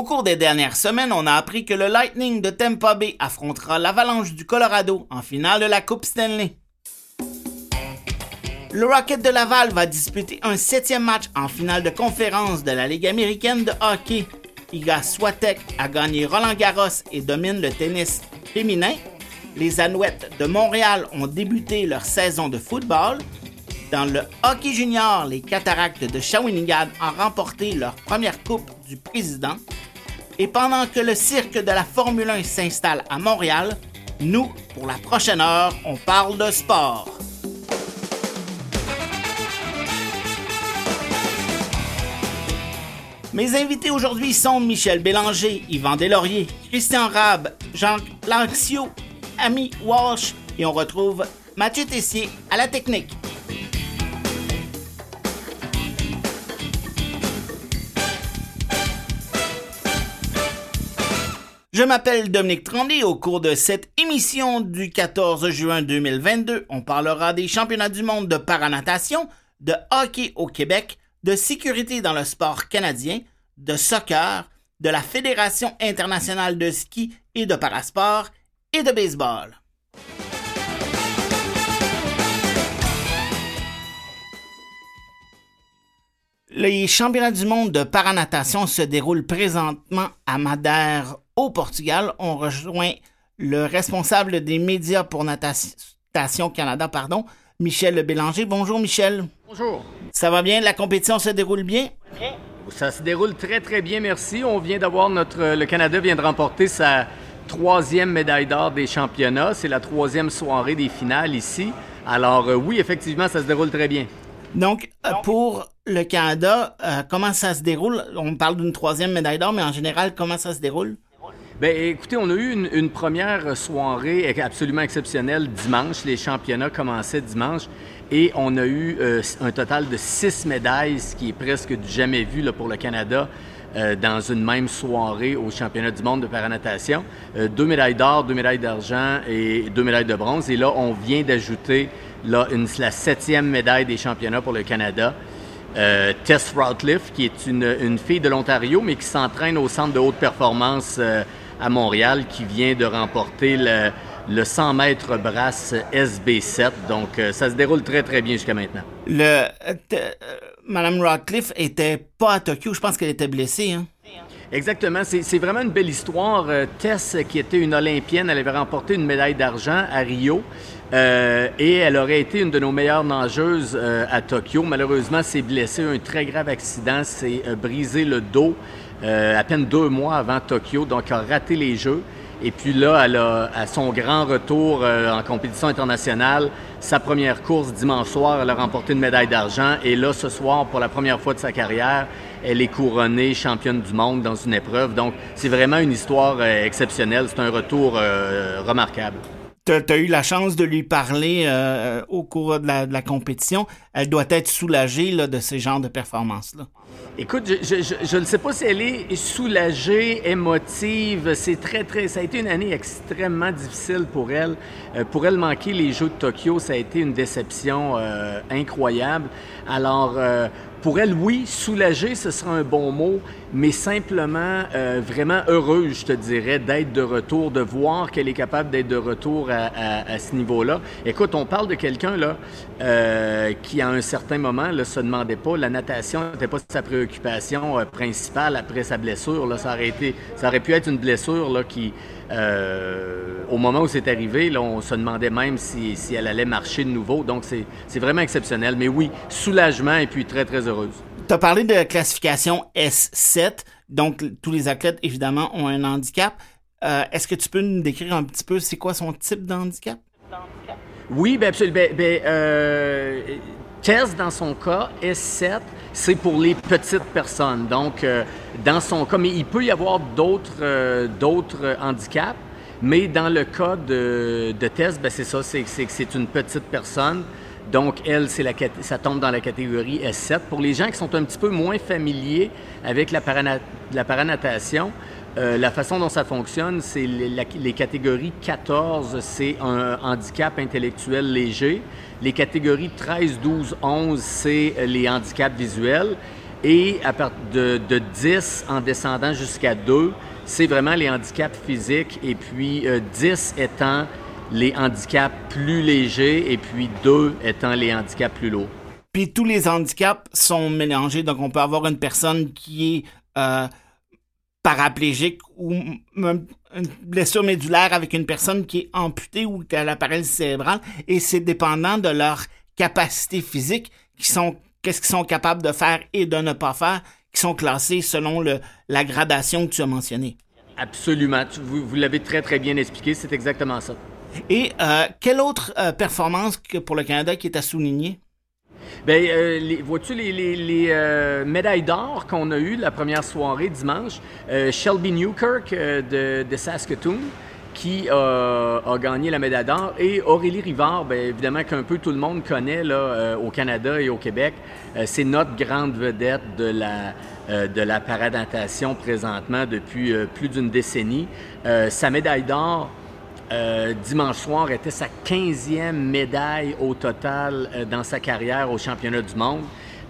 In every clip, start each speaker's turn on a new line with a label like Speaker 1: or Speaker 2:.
Speaker 1: Au cours des dernières semaines, on a appris que le Lightning de Tampa Bay affrontera l'Avalanche du Colorado en finale de la Coupe Stanley. Le Rocket de Laval va disputer un septième match en finale de conférence de la Ligue américaine de hockey. Iga Swatek a gagné Roland Garros et domine le tennis féminin. Les Alouettes de Montréal ont débuté leur saison de football. Dans le hockey junior, les Cataractes de Shawinigan ont remporté leur première Coupe du Président. Et pendant que le cirque de la Formule 1 s'installe à Montréal, nous, pour la prochaine heure, on parle de sport. Mes invités aujourd'hui sont Michel Bélanger, Yvan Deslauriers, Christian Rab, Jean Lanxio, Ami Walsh et on retrouve Mathieu Tessier à la technique. Je m'appelle Dominique Tremblay. Au cours de cette émission du 14 juin 2022, on parlera des championnats du monde de paranatation, de hockey au Québec, de sécurité dans le sport canadien, de soccer, de la Fédération internationale de ski et de parasport et de baseball. Les championnats du monde de paranatation se déroulent présentement à Madère, au Portugal. On rejoint le responsable des médias pour Natation Canada, pardon, Michel Bélanger. Bonjour Michel.
Speaker 2: Bonjour.
Speaker 1: Ça va bien? La compétition se déroule bien?
Speaker 2: Bien. Ça se déroule très, très bien, merci. On vient d'avoir notre... Le Canada vient de remporter sa troisième médaille d'or des championnats. C'est la troisième soirée des finales ici. Alors euh, oui, effectivement, ça se déroule très bien.
Speaker 1: Donc, euh, pour le Canada, euh, comment ça se déroule? On parle d'une troisième médaille d'or, mais en général, comment ça se déroule?
Speaker 2: Bien, écoutez, on a eu une, première soirée absolument exceptionnelle dimanche. Les championnats commençaient dimanche. Et on a eu euh, un total de six médailles, ce qui est presque du jamais vu pour le Canada. Euh, dans une même soirée au championnat du monde de paranatation. Deux médailles d'or, deux médailles d'argent et deux médailles de bronze. Et là, on vient d'ajouter la septième médaille des championnats pour le Canada. Euh, Tess Routliff, qui est une, une fille de l'Ontario, mais qui s'entraîne au centre de haute performance euh, à Montréal, qui vient de remporter le, le 100 mètres brasse SB7. Donc, euh, ça se déroule très, très bien jusqu'à maintenant.
Speaker 1: Le, euh, Madame Radcliffe était pas à Tokyo. Je pense qu'elle était blessée. Hein?
Speaker 2: Exactement. C'est vraiment une belle histoire. Euh, Tess, qui était une Olympienne, elle avait remporté une médaille d'argent à Rio. Euh, et elle aurait été une de nos meilleures nageuses euh, à Tokyo. Malheureusement, s'est blessée, un très grave accident, s'est brisé le dos à peine deux mois avant Tokyo, donc a raté les Jeux. Et puis là, elle a, à son grand retour euh, en compétition internationale, sa première course dimanche soir, elle a remporté une médaille d'argent. Et là, ce soir, pour la première fois de sa carrière, elle est couronnée championne du monde dans une épreuve. Donc, c'est vraiment une histoire euh, exceptionnelle. C'est un retour euh, remarquable.
Speaker 1: Tu as, eu la chance de lui parler au cours de la, compétition. Elle doit être soulagée de ce genre de performance-là.
Speaker 2: Écoute, je ne sais pas si elle est soulagée, émotive. C'est très, très. Ça a été une année extrêmement difficile pour elle. Euh, pour elle, manquer les Jeux de Tokyo, ça a été une déception euh, incroyable. Alors, euh, pour elle, oui, soulagée, ce sera un bon mot, mais simplement euh, vraiment heureuse, je te dirais, d'être de retour, de voir qu'elle est capable d'être de retour à, ce niveau-là. Écoute, on parle de quelqu'un là euh, qui, à un certain moment, ne se demandait pas, la natation n'était pas sa préoccupation euh, principale après sa blessure. Là, ça aurait ça aurait pu être une blessure là qui euh, au moment où c'est arrivé, là, on se demandait même si, si, elle allait marcher de nouveau. Donc, c'est vraiment exceptionnel. Mais oui, soulagement et puis très, très heureuse.
Speaker 1: Tu as parlé de classification S7. Donc, tous les athlètes, évidemment, ont un handicap. Euh, Est-ce que tu peux nous décrire un petit peu c'est quoi son type de handicap?
Speaker 2: Oui, bien absolument. Ben, ben, euh, Tess, dans son cas, S7, c'est pour les petites personnes. Donc, euh, dans son cas, mais il peut y avoir d'autres euh, d'autres handicaps, mais dans le cas de, de Tess, ben c'est ça, c'est que c'est une petite personne. Donc, elle, la, ça tombe dans la catégorie S7. Pour les gens qui sont un petit peu moins familiers avec la, la paranatation, euh, la façon dont ça fonctionne, c'est les, catégories 14, c'est un handicap intellectuel léger. Les catégories 13, 12, 11, c'est les handicaps visuels. Et à partir de, de 10 en descendant jusqu'à 2, c'est vraiment les handicaps physiques. Et puis 10 étant les handicaps plus légers et puis 2 étant les handicaps plus lourds.
Speaker 1: Puis tous les handicaps sont mélangés. Donc on peut avoir une personne qui est euh, paraplégique ou une blessure médulaire avec une personne qui est amputée ou qui a la paralysie cérébrale. Et c'est dépendant de leur capacité physique qui sont qu'est-ce qu'ils sont capables de faire et de ne pas faire qui sont classés selon le, la gradation que tu as mentionnée.
Speaker 2: Absolument. Vous, vous l'avez très, très bien expliqué. C'est exactement ça.
Speaker 1: Et euh, quelle autre euh, performance que pour le Canada qui est à souligner?
Speaker 2: Bien, euh, vois-tu les, euh, médailles d'or qu'on a eues la première soirée dimanche? Euh, Shelby Newkirk de, Saskatoon qui a, gagné la médaille d'or et Aurélie Rivard, bien, évidemment qu'un peu tout le monde connaît là, au Canada et au Québec. c'est notre grande vedette de la, de la parade natation présentement depuis plus d'une décennie. sa médaille d'or euh, dimanche soir était sa 15e médaille au total euh, dans sa carrière au championnat du monde.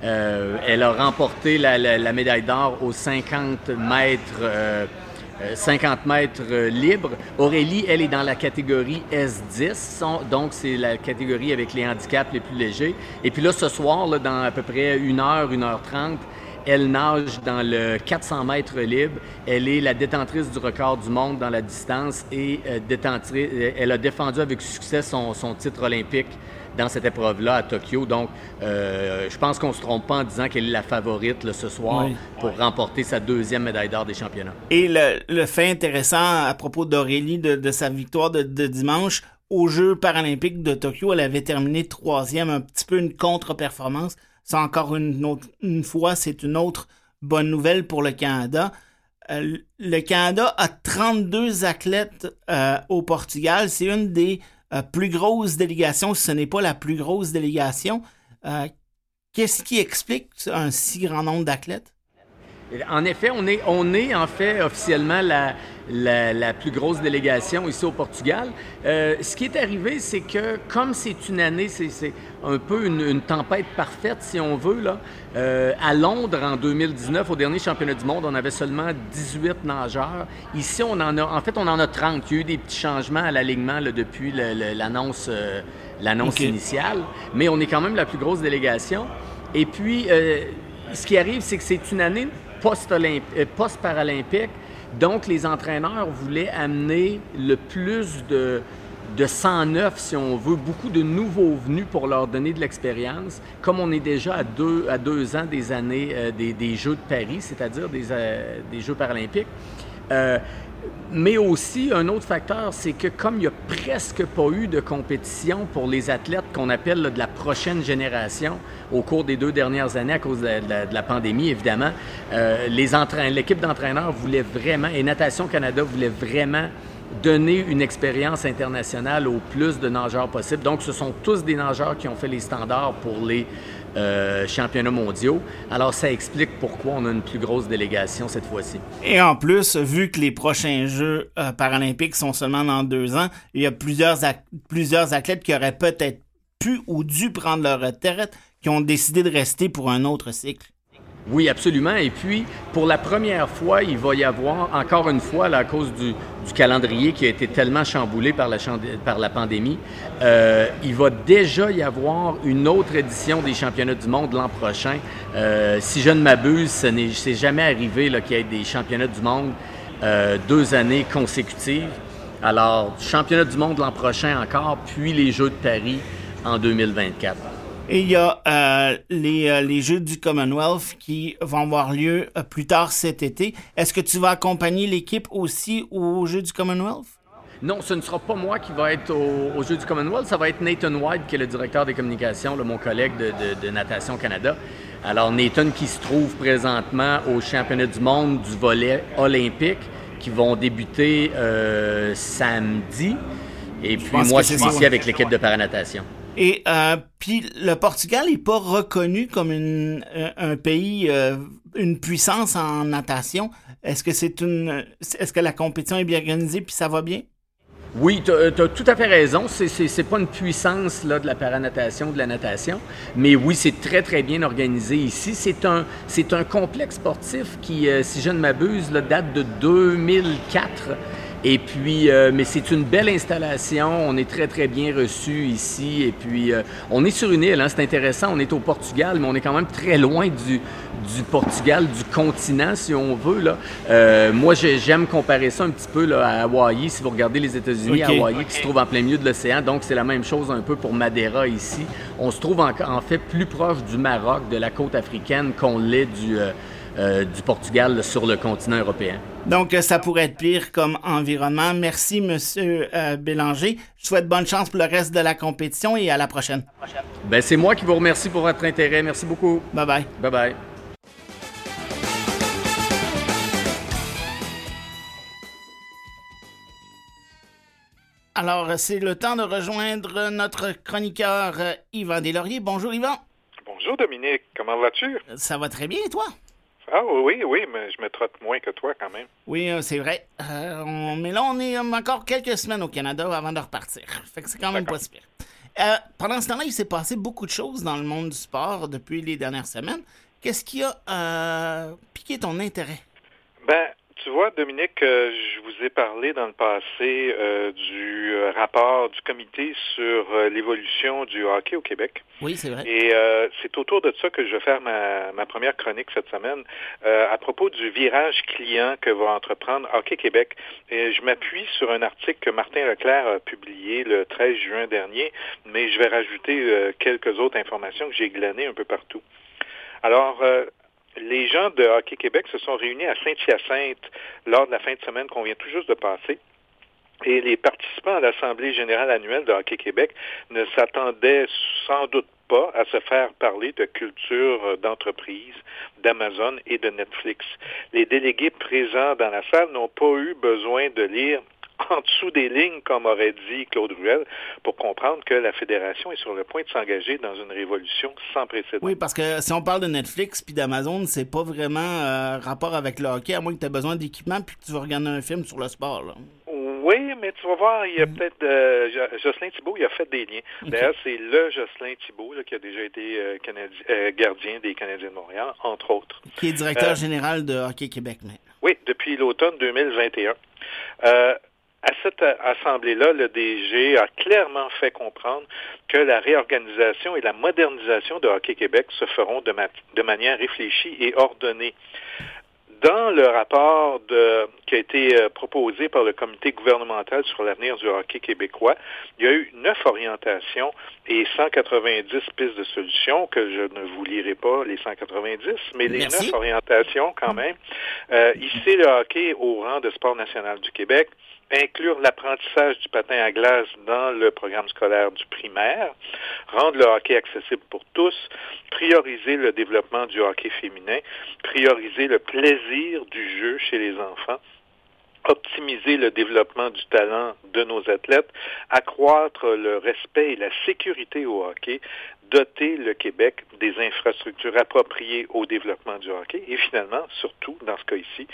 Speaker 2: Euh, elle a remporté la, médaille d'or aux 50 mètres, 50 mètres libres. Aurélie, elle est dans la catégorie S10, son, donc c'est la catégorie avec les handicaps les plus légers. Et puis là, ce soir, là, dans à peu près 1 heure, 1 heure 30, elle nage dans le 400 mètres libre. Elle est la détentrice du record du monde dans la distance et euh, euh, elle a défendu avec succès son, son titre olympique dans cette épreuve-là à Tokyo. Donc, euh, je pense qu'on ne se trompe pas en disant qu'elle est la favorite là, ce soir oui. pour remporter sa deuxième médaille d'or des championnats.
Speaker 1: Et le, le, fait intéressant à propos d'Aurélie, de, de, sa victoire de, de dimanche, aux Jeux paralympiques de Tokyo, elle avait terminé troisième, un petit peu une contre-performance. Ça, encore une, autre, fois, c'est une autre bonne nouvelle pour le Canada. Euh, le Canada a 32 athlètes euh, au Portugal. C'est une des euh, plus grosses délégations, si ce n'est pas la plus grosse délégation. Qu'est-ce qui explique un si grand nombre d'athlètes?
Speaker 2: En effet, on est, on est en fait officiellement la, la, la plus grosse délégation ici au Portugal. Euh, ce qui est arrivé, c'est que comme c'est une année, c'est un peu une, une, tempête parfaite, si on veut, là. Euh, à Londres, en 2019, au dernier championnat du monde, on avait seulement 18 nageurs. Ici, on en a, en fait, on en a 30. Il y a eu des petits changements à l'alignement depuis l'annonce euh, okay. initiale, mais on est quand même la plus grosse délégation. Et puis, euh, ce qui arrive, c'est que c'est une année post-paralympique. Donc, les entraîneurs voulaient amener le plus de, de 109, si on veut, beaucoup de nouveaux venus pour leur donner de l'expérience, comme on est déjà à deux, ans des années euh, des, Jeux de Paris, c'est-à-dire des, euh, Jeux paralympiques. Euh, mais aussi, un autre facteur, c'est que comme il n'y a presque pas eu de compétition pour les athlètes qu'on appelle de la prochaine génération au cours des deux dernières années à cause de la pandémie, évidemment, euh, l'équipe d'entraîneurs voulait vraiment, et Natation Canada voulait vraiment donner une expérience internationale au plus de nageurs possible. Donc, ce sont tous des nageurs qui ont fait les standards pour les euh, championnats mondiaux. Alors, ça explique pourquoi on a une plus grosse délégation cette fois-ci.
Speaker 1: Et en plus, vu que les prochains Jeux euh, paralympiques sont seulement dans deux ans, il y a plusieurs, plusieurs athlètes qui auraient peut-être pu ou dû prendre leur retraite, qui ont décidé de rester pour un autre cycle.
Speaker 2: Oui, absolument. Et puis, pour la première fois, il va y avoir, encore une fois, à cause du, calendrier qui a été tellement chamboulé par la, par la pandémie, euh, il va déjà y avoir une autre édition des championnats du monde l'an prochain. Euh, si je ne m'abuse, ce n'est jamais arrivé qu'il y ait des championnats du monde euh, deux années consécutives. Alors, championnat du monde l'an prochain encore, puis les Jeux de Paris en 2024.
Speaker 1: Et il y a euh, les, euh, les Jeux du Commonwealth qui vont avoir lieu euh, plus tard cet été. Est-ce que tu vas accompagner l'équipe aussi aux Jeux du Commonwealth?
Speaker 2: Non, ce ne sera pas moi qui va être aux au Jeux du Commonwealth, ça va être Nathan White, qui est le directeur des communications, là, mon collègue de, de, de, Natation Canada. Alors, Nathan qui se trouve présentement au championnat du monde du volet olympique, qui vont débuter samedi. Et puis, moi, je suis ici avec l'équipe de paranatation.
Speaker 1: Et euh, puis le Portugal n'est pas reconnu comme une, euh, un pays, euh, une puissance en natation. Est-ce que c'est une, est-ce que la compétition est bien organisée puis ça va bien?
Speaker 2: Oui, tu as, tout à fait raison. Ce n'est pas une puissance là, de la paranatation, de la natation, mais oui, c'est très, très bien organisé ici. C'est un, un complexe sportif qui, euh, si je ne m'abuse, date de 2004. Et puis, euh, mais c'est une belle installation. On est très, très bien reçu ici. Et puis, euh, on est sur une île. Hein, c'est intéressant. On est au Portugal, mais on est quand même très loin du, du Portugal, du continent, si on veut. Là. Euh, moi, j'aime comparer ça un petit peu là, à Hawaï. Si vous regardez les États-Unis, Hawaï qui se trouve en plein milieu de l'océan. Donc, c'est la même chose un peu pour Madeira ici. On se trouve en, en fait plus proche du Maroc, de la côte africaine, qu'on l'est du euh, du Portugal sur le continent européen.
Speaker 1: Donc, euh, ça pourrait être pire comme environnement. Merci, Monsieur euh, Bélanger. Je souhaite bonne chance pour le reste de la compétition et à la prochaine.
Speaker 2: Ben, c'est moi qui vous remercie pour votre intérêt. Merci beaucoup.
Speaker 1: Bye bye.
Speaker 2: Bye bye.
Speaker 1: Alors, c'est le temps de rejoindre notre chroniqueur Yvan Deslauriers. Bonjour Yvan.
Speaker 3: Bonjour Dominique, comment vas-tu?
Speaker 1: Ça va très bien et toi?
Speaker 3: Ah oui, oui, mais je me trotte moins que toi quand même.
Speaker 1: Oui, euh, c'est vrai. Euh, mais là, on est euh, encore quelques semaines au Canada avant de repartir. Fait que c'est quand même pas si pire. pendant ce temps-là, il s'est passé beaucoup de choses dans le monde du sport depuis les dernières semaines. Qu'est-ce qui a piqué ton intérêt?
Speaker 3: Ben, tu vois, Dominique, euh, je vous ai parlé dans le passé euh, du euh, rapport du comité sur l'évolution du hockey au Québec.
Speaker 1: Oui, c'est vrai.
Speaker 3: Et c'est autour de ça que je vais faire ma, ma première chronique cette semaine à propos du virage client que va entreprendre Hockey Québec. Et je m'appuie sur un article que Martin Leclerc a publié le 13 juin dernier, mais je vais rajouter quelques autres informations que j'ai glanées un peu partout. Alors, les gens de Hockey Québec se sont réunis à Saint-Hyacinthe lors de la fin de semaine qu'on vient tout juste de passer. Et les participants à l'Assemblée générale annuelle de Hockey Québec ne s'attendaient sans doute pas à se faire parler de culture d'entreprise, d'Amazon et de Netflix. Les délégués présents dans la salle n'ont pas eu besoin de lire en dessous des lignes, comme aurait dit Claude Ruel, pour comprendre que la fédération est sur le point de s'engager dans une révolution sans précédent.
Speaker 1: Oui, parce que si on parle de Netflix puis d'Amazon, c'est pas vraiment euh, rapport avec le hockey, à moins que tu aies besoin d'équipement puis que tu vas regarder un film sur le sport.
Speaker 3: Oui, mais tu vas voir, il y a mm. peut-être euh, Jocelyn Thibault, il a fait des liens. D'ailleurs, c'est le Jocelyn Thibault qui a déjà été euh, gardien des Canadiens de Montréal, entre autres.
Speaker 1: Qui est directeur général de Hockey Québec maintenant.
Speaker 3: Oui, depuis l'automne 2021. À cette assemblée-là, le DG a clairement fait comprendre que la réorganisation et la modernisation de Hockey Québec se feront de, de manière réfléchie et ordonnée. Dans le rapport de, qui a été euh, proposé par le comité gouvernemental sur l'avenir du hockey québécois, il y a eu neuf orientations et 190 pistes de solutions que je ne vous lirai pas les 190, mais les neuf orientations quand même. Euh, ici, le hockey au rang de sport national du Québec, inclure l'apprentissage du patin à glace dans le programme scolaire du primaire, rendre le hockey accessible pour tous, prioriser le développement du hockey féminin, prioriser le plaisir du jeu chez les enfants, optimiser le développement du talent de nos athlètes, accroître le respect et la sécurité au hockey, doter le Québec des infrastructures appropriées au développement du hockey et finalement, surtout dans ce cas ici,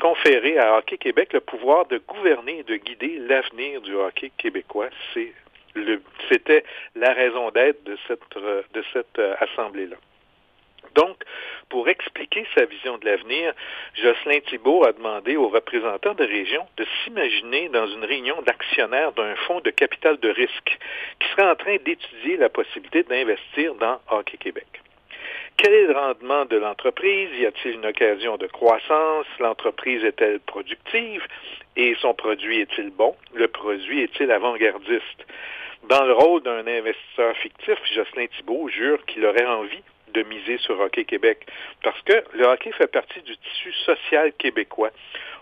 Speaker 3: conférer à Hockey Québec le pouvoir de gouverner et de guider l'avenir du hockey québécois. C'est c'était la raison d'être de cette, de cette euh, assemblée-là. Donc, pour expliquer sa vision de l'avenir, Jocelyn Thibault a demandé aux représentants de région de s'imaginer dans une réunion d'actionnaires d'un fonds de capital de risque qui serait en train d'étudier la possibilité d'investir dans Hockey Québec. Quel est le rendement de l'entreprise? Y a-t-il une occasion de croissance? L'entreprise est-elle productive? Et son produit est-il bon? Le produit est-il avant-gardiste? Dans le rôle d'un investisseur fictif, Jocelyn Thibault jure qu'il aurait envie de miser sur Hockey Québec. Parce que le hockey fait partie du tissu social québécois.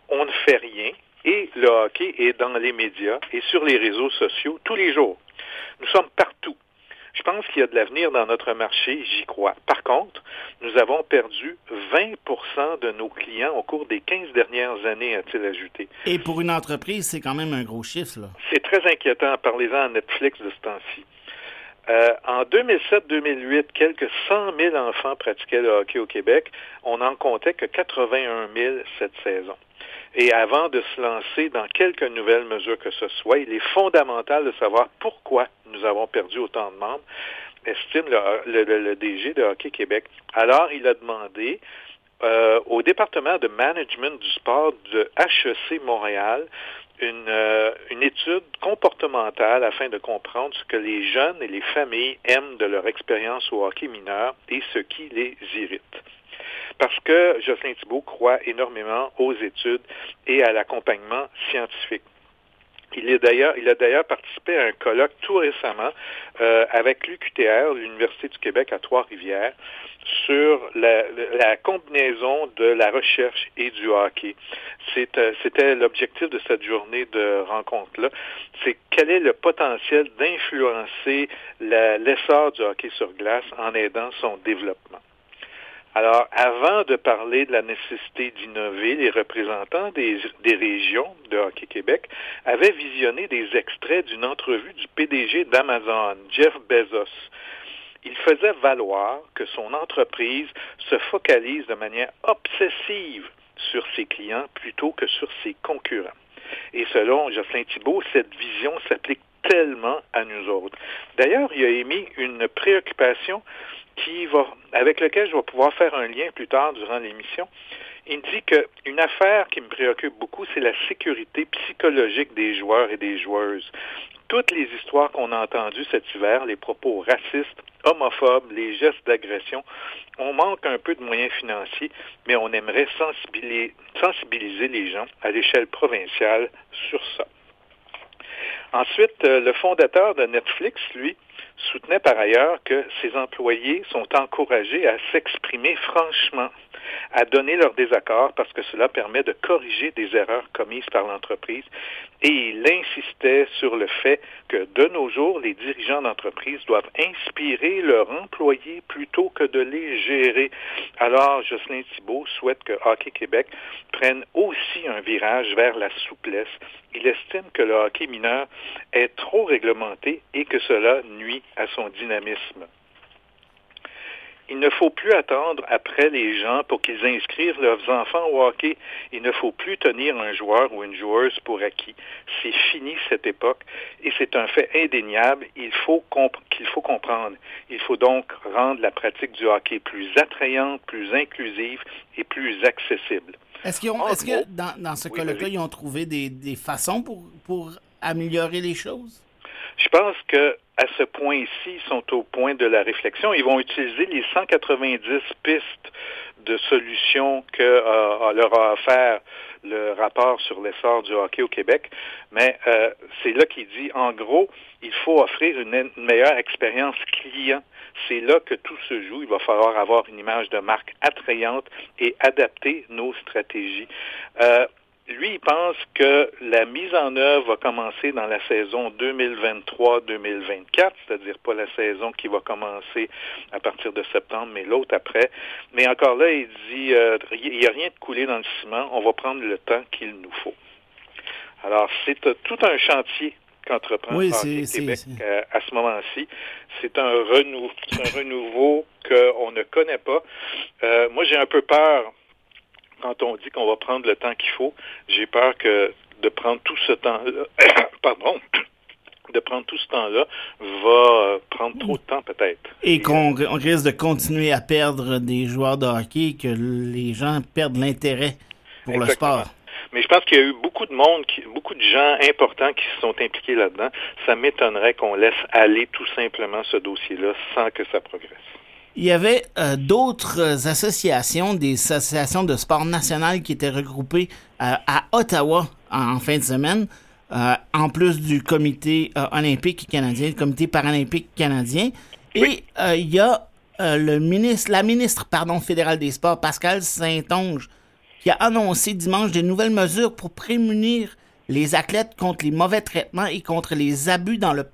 Speaker 3: On ne fait rien et le hockey est dans les médias et sur les réseaux sociaux tous les jours. Nous sommes partout. Je pense qu'il y a de l'avenir dans notre marché, j'y crois. Par contre, nous avons perdu 20% de nos clients au cours des 15 dernières années, a-t-il ajouté.
Speaker 1: Et pour une entreprise, c'est quand même un gros chiffre, là.
Speaker 3: C'est très inquiétant. Parlez-en à Netflix de ce temps-ci. Euh, en 2007-2008, quelques 100 000 enfants pratiquaient le hockey au Québec. On n'en comptait que 81 000 cette saison. Et avant de se lancer dans quelques nouvelles mesures que ce soit, il est fondamental de savoir pourquoi nous avons perdu autant de membres, estime le, DG de Hockey Québec. Alors, il a demandé euh, au département de management du sport de HEC Montréal une, euh, une, étude comportementale afin de comprendre ce que les jeunes et les familles aiment de leur expérience au hockey mineur et ce qui les irrite. Parce que Jocelyn Thibault croit énormément aux études et à l'accompagnement scientifique. Il, est d'ailleurs, il a d'ailleurs participé à un colloque tout récemment euh, avec l'UQTR, l'Université du Québec à Trois-Rivières, sur la, la, combinaison de la recherche et du hockey. Euh, c'était l'objectif de cette journée de rencontre-là. C'est quel est le potentiel d'influencer l'essor du hockey sur glace en aidant son développement. Alors, avant de parler de la nécessité d'innover, les représentants des, régions de Hockey Québec avaient visionné des extraits d'une entrevue du PDG d'Amazon, Jeff Bezos. Il faisait valoir que son entreprise se focalise de manière obsessive sur ses clients plutôt que sur ses concurrents. Et selon Jocelyn Thibault, cette vision s'applique tellement à nous autres. D'ailleurs, il a émis une préoccupation qui va, avec lequel je vais pouvoir faire un lien plus tard durant l'émission. Il dit qu'une affaire qui me préoccupe beaucoup, c'est la sécurité psychologique des joueurs et des joueuses. Toutes les histoires qu'on a entendues cet hiver, les propos racistes, homophobes, les gestes d'agression, on manque un peu de moyens financiers, mais on aimerait sensibiliser, les gens à l'échelle provinciale sur ça. Ensuite, euh, le fondateur de Netflix, lui, soutenait par ailleurs que ses employés sont encouragés à s'exprimer franchement, à donner leur désaccord parce que cela permet de corriger des erreurs commises par l'entreprise et il insistait sur le fait que de nos jours, les dirigeants d'entreprise doivent inspirer leurs employés plutôt que de les gérer. Alors, Jocelyn Thibault souhaite que Hockey Québec prenne aussi un virage vers la souplesse. Il estime que le hockey mineur est trop réglementé et que cela nuit à son dynamisme. Il ne faut plus attendre après les gens pour qu'ils inscrivent leurs enfants au hockey. Il ne faut plus tenir un joueur ou une joueuse pour acquis. C'est fini cette époque et c'est un fait indéniable il faut qu'il faut comprendre. Il faut donc rendre la pratique du hockey plus attrayante, plus inclusive et plus accessible.
Speaker 1: Est-ce que dans, ce cas-là, ils ont trouvé des, façons pour, pour améliorer les choses?
Speaker 3: Je pense que à ce point-ci, ils sont au point de la réflexion. Ils vont utiliser les 190 pistes de solutions que euh, leur a offert le rapport sur l'essor du hockey au Québec. Mais euh, c'est là qu'il dit, en gros, il faut offrir une, meilleure expérience client. C'est là que tout se joue. Il va falloir avoir une image de marque attrayante et adapter nos stratégies. Euh, lui, il pense que la mise en œuvre va commencer dans la saison 2023-2024, c'est-à-dire pas la saison qui va commencer à partir de septembre, mais l'autre après. Mais encore là, il dit, euh, il n'y a rien de coulé dans le ciment, on va prendre le temps qu'il nous faut. Alors, c'est euh, tout un chantier qu'entreprend oui, Québec euh, à, ce moment-ci. C'est un, renouveau, un renouveau qu'on ne connaît pas. moi, j'ai un peu peur quand on dit qu'on va prendre le temps qu'il faut, j'ai peur que de prendre tout ce temps-là, pardon, de prendre tout ce temps-là va euh, prendre trop de temps peut-être.
Speaker 1: Et qu'on risque de continuer à perdre des joueurs de hockey, que les gens perdent l'intérêt pour le sport.
Speaker 3: Mais je pense qu'il y a eu beaucoup de monde, beaucoup de gens importants qui se sont impliqués là-dedans. Ça m'étonnerait qu'on laisse aller tout simplement ce dossier-là sans que ça progresse.
Speaker 1: Il y avait euh, d'autres associations, des associations de sport national qui étaient regroupées euh, à Ottawa en, fin de semaine, euh, en plus du comité olympique canadien, le comité paralympique canadien. Et il y a le ministre, la ministre pardon, fédérale des Sports, Pascal Saint-Onge, qui a annoncé dimanche des nouvelles mesures pour prémunir les athlètes contre les mauvais traitements et contre les abus dans, le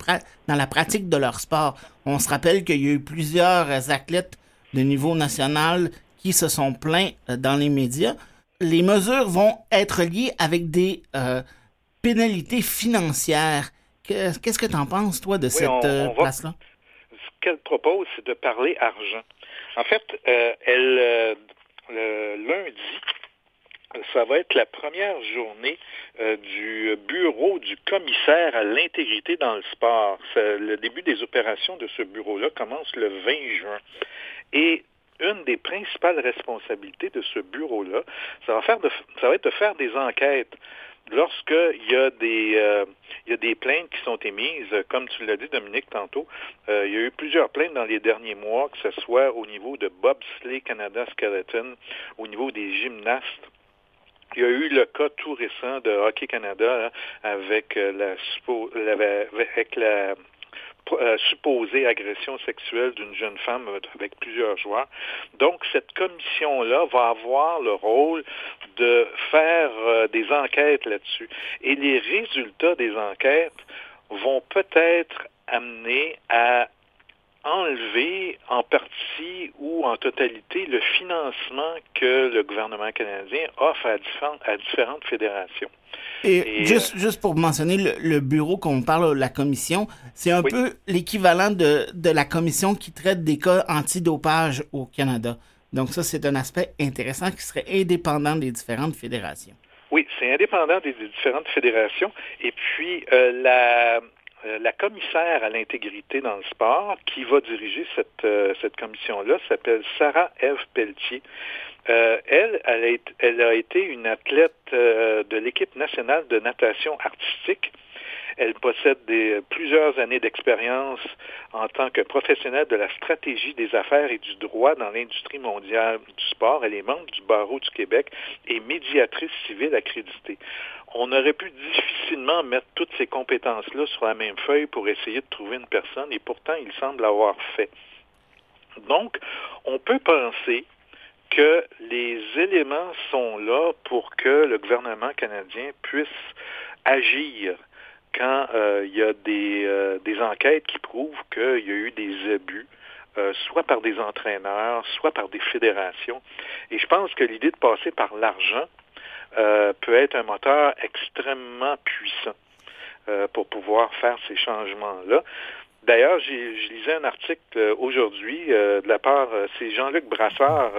Speaker 1: dans la pratique de leur sport. On se rappelle qu'il y a eu plusieurs athlètes de niveau national qui se sont plaints euh, dans les médias. Les mesures vont être liées avec des euh, pénalités financières. Qu'est-ce que tu en penses, toi, de cette euh, place-là?
Speaker 3: Ce qu'elle propose, c'est de parler argent. En fait, elle, le lundi, ça va être la première journée euh, du bureau du commissaire à l'intégrité dans le sport. le début des opérations de ce bureau-là commence le 20 juin. Et une des principales responsabilités de ce bureau-là, ça va, faire ça va être de faire des enquêtes lorsqu'il y a des euh, il y a des plaintes qui sont émises, comme tu l'as dit Dominique tantôt, euh, il y a eu plusieurs plaintes dans les derniers mois, que ce soit au niveau de Bobsleigh Canada Skeleton, au niveau des gymnastes. Il y a eu le cas tout récent de Hockey Canada hein, avec, euh, la, avec la euh, supposée agression sexuelle d'une jeune femme avec plusieurs joueurs. Donc, cette commission-là va avoir le rôle de faire euh, des enquêtes là-dessus. Et les résultats des enquêtes vont peut-être amener à enlever en partie ou en totalité le financement que le gouvernement canadien offre à différentes fédérations.
Speaker 1: Et, juste, euh, juste pour mentionner le, bureau qu'on parle, la commission, c'est un peu l'équivalent de, de la commission qui traite des cas antidopage au Canada. Donc ça, c'est un aspect intéressant qui serait indépendant des différentes fédérations.
Speaker 3: Oui, c'est indépendant des, différentes fédérations. Et puis, euh, la, la commissaire à l'intégrité dans le sport qui va diriger cette, cette commission-là s'appelle Sarah Eve Pelletier. Euh, elle, elle a, été une athlète euh, de l'équipe nationale de natation artistique. Elle possède plusieurs années d'expérience en tant que professionnelle de la stratégie des affaires et du droit dans l'industrie mondiale du sport. Elle est membre du barreau du Québec et médiatrice civile accréditée. On aurait pu difficilement mettre toutes ces compétences-là sur la même feuille pour essayer de trouver une personne et pourtant il semble l'avoir fait. Donc, on peut penser que les éléments sont là pour que le gouvernement canadien puisse agir quand euh, il y a des, euh, des, enquêtes qui prouvent qu'il y a eu des abus, euh, soit par des entraîneurs, soit par des fédérations. Et je pense que l'idée de passer par l'argent peut être un moteur extrêmement puissant pour pouvoir faire ces changements-là. D'ailleurs, je lisais un article aujourd'hui de la part, c'est Jean-Luc Brassard,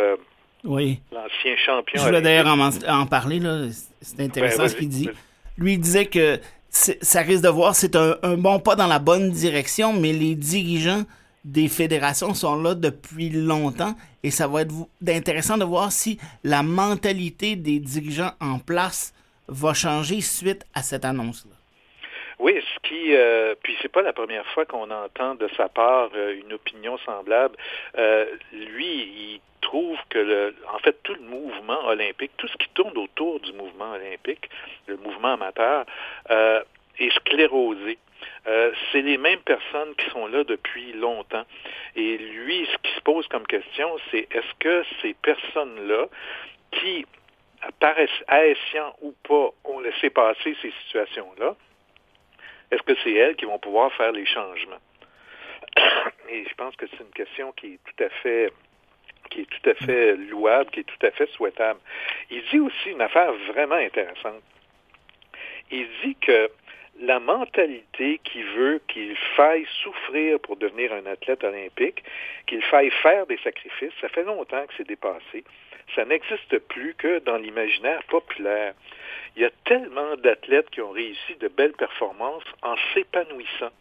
Speaker 1: oui.
Speaker 3: L'ancien champion.
Speaker 1: Je voulais d'ailleurs en, parler, là. C'est intéressant ce qu'il dit. Lui, il disait que ça risque de voir, c'est un, bon pas dans la bonne direction, mais les dirigeants des fédérations sont là depuis longtemps et ça va être intéressant de voir si la mentalité des dirigeants en place va changer suite à cette annonce-là.
Speaker 3: Oui, ce qui, euh, puis c'est pas la première fois qu'on entend de sa part euh, une opinion semblable. Euh, lui, il trouve que, le, en fait, tout le mouvement olympique, tout ce qui tourne autour du mouvement olympique, le mouvement amateur, euh, est sclérosé. C'est les mêmes personnes qui sont là depuis longtemps. Et lui, ce qui se pose comme question, c'est est-ce que ces personnes-là, qui, haïtiens ou pas, ont laissé passer ces situations-là, est-ce que c'est elles qui vont pouvoir faire les changements? Et je pense que c'est une question qui est tout à fait qui est tout à fait louable, qui est tout à fait souhaitable. Il dit aussi une affaire vraiment intéressante. Il dit que la mentalité qui veut qu'il faille souffrir pour devenir un athlète olympique, qu'il faille faire des sacrifices, ça fait longtemps que c'est dépassé. Ça n'existe plus que dans l'imaginaire populaire. Il y a tellement d'athlètes qui ont réussi de belles performances en s'épanouissant.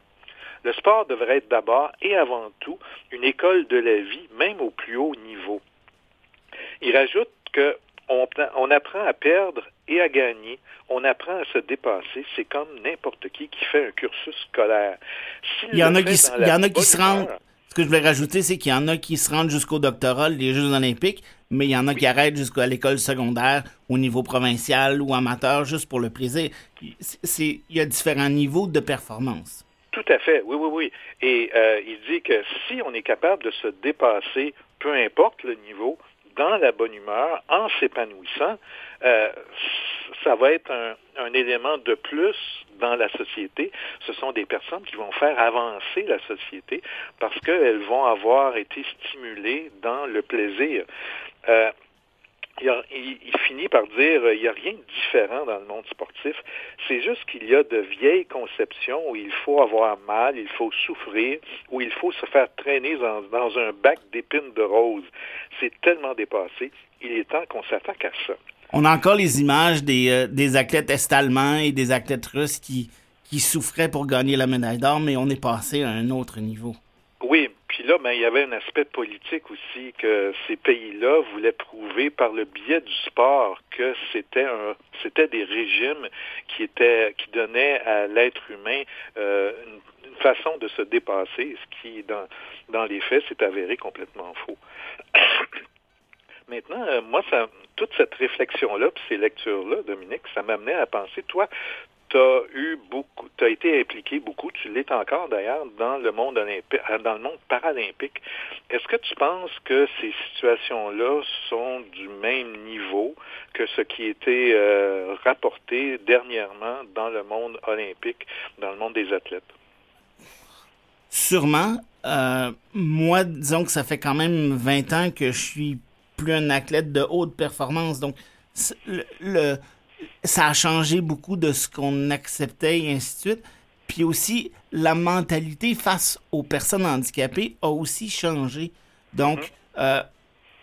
Speaker 3: Le sport devrait être d'abord et avant tout une école de la vie, même au plus haut niveau. Il rajoute que on, apprend à perdre et à gagner. On apprend à se dépasser. C'est comme n'importe qui qui fait un cursus scolaire.
Speaker 1: il y en a qui, il y en a qui se rendent. Ce que je voulais rajouter, c'est qu'il y en a qui se rendent jusqu'au doctorat, les Jeux olympiques, mais il y en a qui arrêtent jusqu'à l'école secondaire, au niveau provincial ou amateur, juste pour le plaisir. il y a différents niveaux de performance.
Speaker 3: Tout à fait, oui, oui, oui. Et euh, il dit que si on est capable de se dépasser, peu importe le niveau, dans la bonne humeur, en s'épanouissant, euh, ça va être un, un, élément de plus dans la société. Ce sont des personnes qui vont faire avancer la société parce qu'elles vont avoir été stimulées dans le plaisir. Euh, il, finit par dire il n'y a rien de différent dans le monde sportif. C'est juste qu'il y a de vieilles conceptions où il faut avoir mal, il faut souffrir, où il faut se faire traîner dans, un bac d'épines de rose. C'est tellement dépassé. Il est temps qu'on s'attaque à ça.
Speaker 1: On a encore les images des, euh, des athlètes est-allemands et des athlètes russes qui, souffraient pour gagner la médaille d'or, mais on est passé à un autre niveau.
Speaker 3: Oui, puis là, ben, il y avait un aspect politique aussi que ces pays-là voulaient prouver par le biais du sport que c'était un, c'était des régimes qui étaient, qui donnaient à l'être humain euh, une, façon de se dépasser, ce qui, dans les faits, s'est avéré complètement faux. Maintenant, euh, moi, ça, toute cette réflexion-là, puis ces lectures-là, Dominique, ça m'amenait à penser, toi, tu as eu beaucoup, tu as été impliqué beaucoup, tu l'es encore d'ailleurs dans le monde olympique, euh, dans le monde paralympique. Est-ce que tu penses que ces situations-là sont du même niveau que ce qui était euh, rapporté dernièrement dans le monde olympique, dans le monde des athlètes?
Speaker 1: Sûrement. moi, disons que ça fait quand même 20 ans que je suis plus un athlète de haute performance. Donc, le, ça a changé beaucoup de ce qu'on acceptait et ainsi de suite. Puis aussi, la mentalité face aux personnes handicapées a aussi changé. Donc, mm-hmm. euh,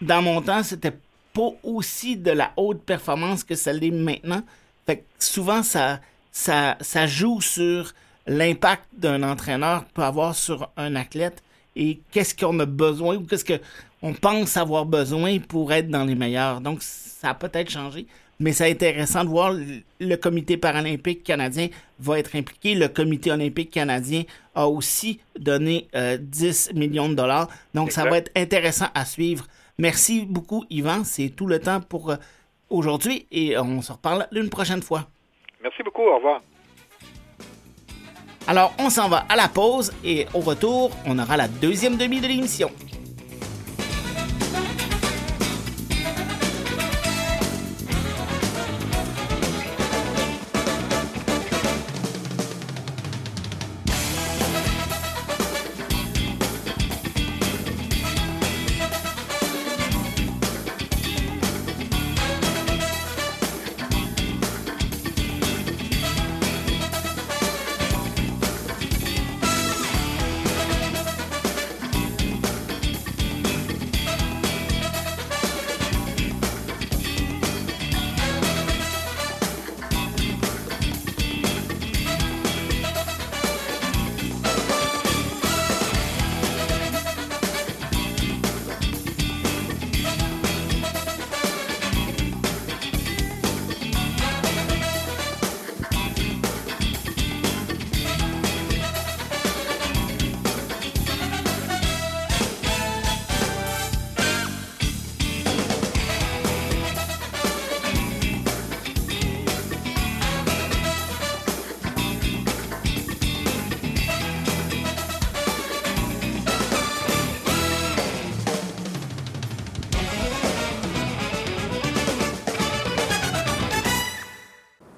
Speaker 1: dans mon temps, c'était pas aussi de la haute performance que ça l'est maintenant. Fait que souvent, ça, ça, ça joue sur l'impact d'un entraîneur peut avoir sur un athlète et qu'est-ce qu'on a besoin ou qu'est-ce qu'on pense avoir besoin pour être dans les meilleurs. Donc, ça a peut-être changé, mais c'est intéressant de voir le comité paralympique canadien va être impliqué. Le comité olympique canadien a aussi donné 10 euh, millions de dollars. Donc, ça va être intéressant à suivre. Merci beaucoup, Yvan. C'est tout le temps pour euh, aujourd'hui et on se reparle une prochaine fois.
Speaker 3: Merci beaucoup. Au revoir.
Speaker 1: Alors, on s'en va à la pause et au retour, on aura la deuxième demi de l'émission.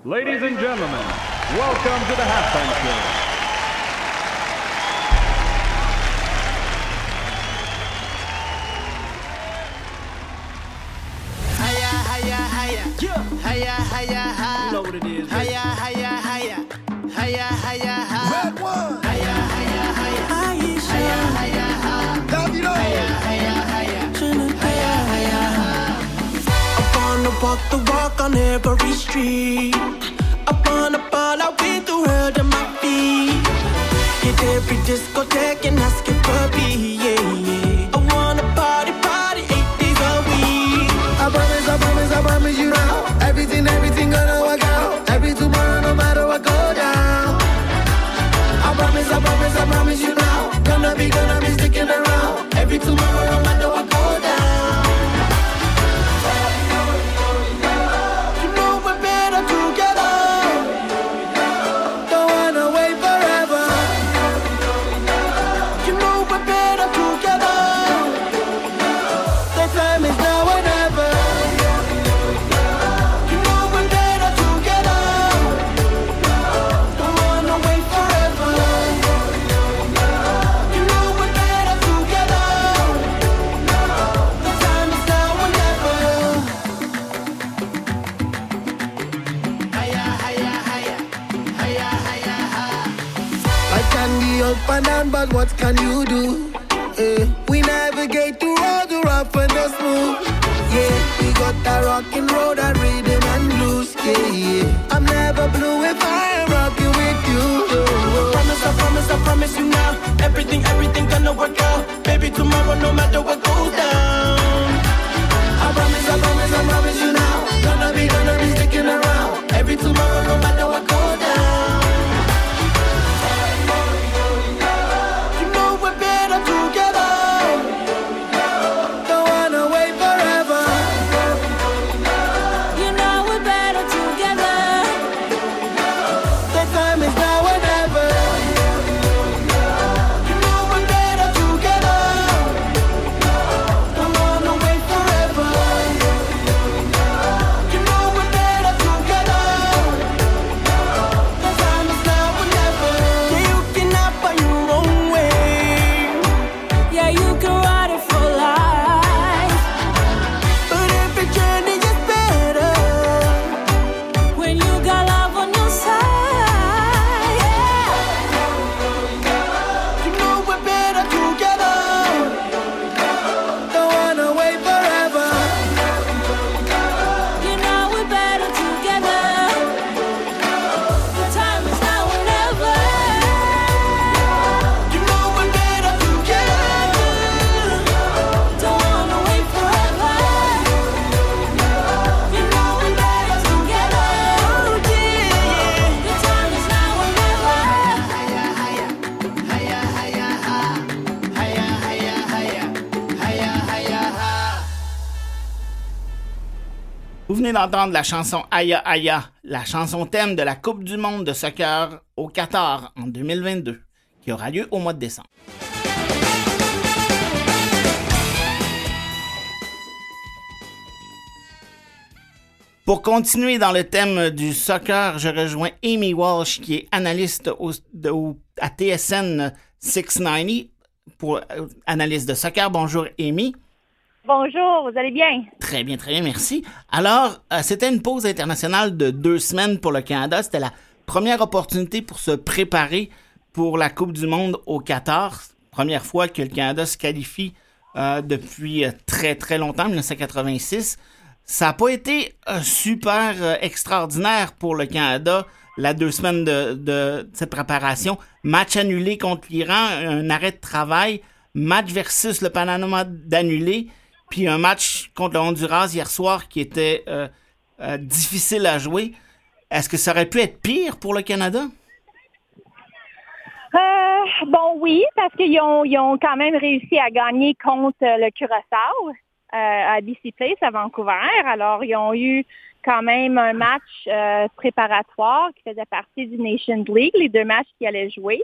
Speaker 4: Ladies and gentlemen, welcome to the halftime show.
Speaker 5: Hiya, hiya, hiya. Yeah. Hiya, hiya, hiya.
Speaker 1: You know what it is.
Speaker 5: Hiya, hiya, hiya. Hiya, hiya, hiya.
Speaker 6: Red one.
Speaker 5: Hiya, hiya, hiya. Hiya, hiya, hiya.
Speaker 6: Davido.
Speaker 5: Hiya, hiya, hiya. Hiya, hiya, hiya.
Speaker 7: I wanna walk the walk on every street.
Speaker 1: D'entendre la chanson Aya Aya, la chanson thème de la Coupe du monde de soccer au Qatar en 2022, qui aura lieu au mois de décembre. Pour continuer dans le thème du soccer, je rejoins Amy Walsh, qui est analyste à TSN 690 pour euh, analyse de soccer. Bonjour Amy.
Speaker 8: Bonjour, vous allez bien?
Speaker 1: Très bien, très bien, merci. Alors, euh, c'était une pause internationale de deux semaines pour le Canada. C'était la première opportunité pour se préparer pour la Coupe du Monde au Qatar. Première fois que le Canada se qualifie euh, depuis euh, très, très longtemps, 1986. Ça n'a pas été super extraordinaire pour le Canada, la deux semaines de cette préparation. Match annulé contre l'Iran, un arrêt de travail, match versus le Panama d'annulé, puis un match contre le Honduras hier soir qui était euh, euh, difficile à jouer. Est-ce que ça aurait pu être pire pour le Canada?
Speaker 8: Euh, bon, oui, parce qu'ils ont, ils ont quand même réussi à gagner contre le Curaçao à BC Place à Vancouver. Alors, ils ont eu quand même un match préparatoire qui faisait partie du Nations League, les deux matchs qu'ils allaient jouer.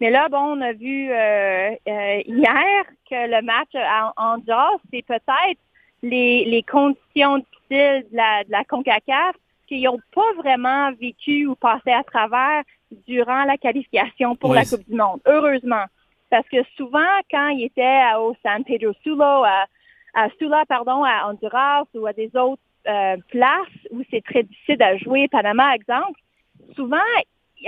Speaker 8: Mais là, bon, on a vu euh, euh, hier que le match à Honduras, c'est peut-être les, les conditions difficiles de la, de la CONCACAF qu'ils n'ont pas vraiment vécu ou passé à travers durant la qualification pour
Speaker 1: Oui,
Speaker 8: la Coupe du Monde. Heureusement. Parce que souvent, quand ils étaient à- au San Pedro Sula, à, à Sula, pardon, à Honduras ou à des autres euh, places où c'est très difficile à jouer, Panama, exemple, souvent,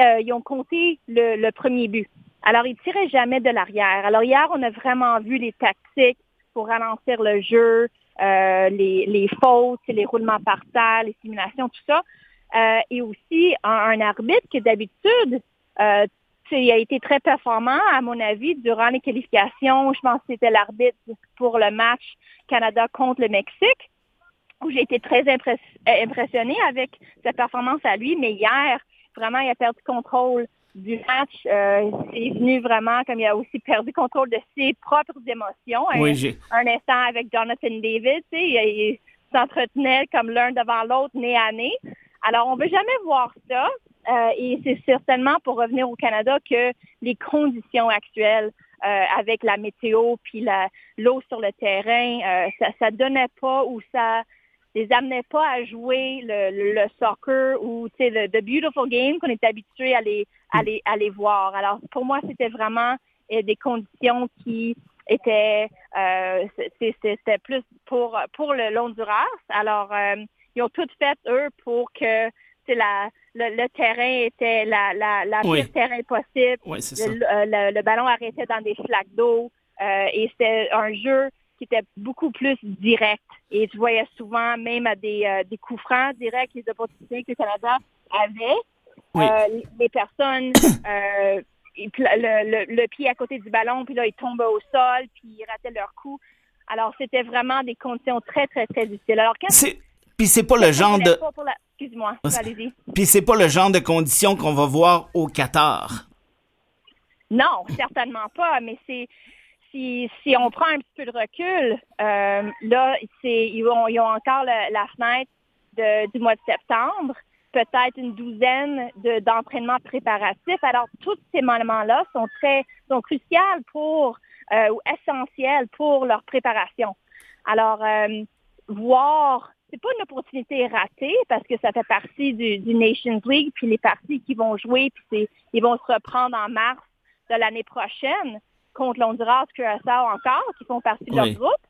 Speaker 8: euh, ils ont compté le, le premier but. Alors, ils tiraient jamais de l'arrière. Alors, hier, on a vraiment vu les tactiques pour ralentir le jeu, euh, les, les fautes, les roulements par terre, les simulations, tout ça. Euh, et aussi, un, arbitre qui, d'habitude, euh, il a été très performant, à mon avis, durant les qualifications. Je pense que c'était l'arbitre pour le match Canada contre le Mexique, où j'ai été très impress- impressionnée avec sa performance à lui. Mais hier, vraiment, il a perdu contrôle du match. Euh, c'est venu vraiment comme il a aussi perdu contrôle de ses propres émotions.
Speaker 1: Oui,
Speaker 8: Un-
Speaker 1: j'ai.
Speaker 8: un instant avec Jonathan David, tu sais, il, il s'entretenait comme l'un devant l'autre, nez à nez. Alors, on ne veut jamais voir ça. euh, et c'est certainement pour revenir au Canada que les conditions actuelles euh, avec la météo puis la- l'eau sur le terrain, euh, ça, ça donnait pas ou ça les amenait pas à jouer le, le, le soccer ou tu sais le the beautiful game qu'on est habitué à les à les à les voir. Alors pour moi c'était vraiment euh, des conditions qui étaient euh, c'était plus pour pour le Honduras. Alors euh, ils ont tout fait eux pour que la le, le terrain était la la, la
Speaker 1: Oui.
Speaker 8: pire terrain possible.
Speaker 1: Oui.
Speaker 8: Le, le- le ballon arrêtait dans des flaques d'eau euh, et c'était un jeu qui était beaucoup plus direct. Et tu voyais souvent, même à des, euh, des coups francs directs, les opportunités que le Canada avait,
Speaker 1: Oui.
Speaker 8: euh, les- personnes, euh, le, le- le pied à côté du ballon, puis là, ils tombaient au sol, puis ils rataient leur coup. Alors, c'était vraiment des conditions très, très, très difficiles. Alors, quand
Speaker 1: C'est puis c'est pas le genre de
Speaker 8: la- Excuse-moi, allez-y.
Speaker 1: puis c'est pas le genre de conditions qu'on va voir au Qatar.
Speaker 8: Non, certainement pas, mais c'est si, si on prend un petit peu de recul, euh, là, c'est ils ont, ils ont encore le- la fenêtre de- du mois de septembre, peut-être une douzaine de- d'entraînements préparatifs. Alors, tous ces moments-là sont très sont cruciaux pour euh, ou essentiels pour leur préparation. Alors, euh, voir c'est pas une opportunité ratée parce que ça fait partie du, du Nations League, puis les parties qui vont jouer, puis c'est- ils vont se reprendre en mars de l'année prochaine contre l'Honduras, Curaçao encore, qui font partie de leur
Speaker 1: Oui.
Speaker 8: groupe.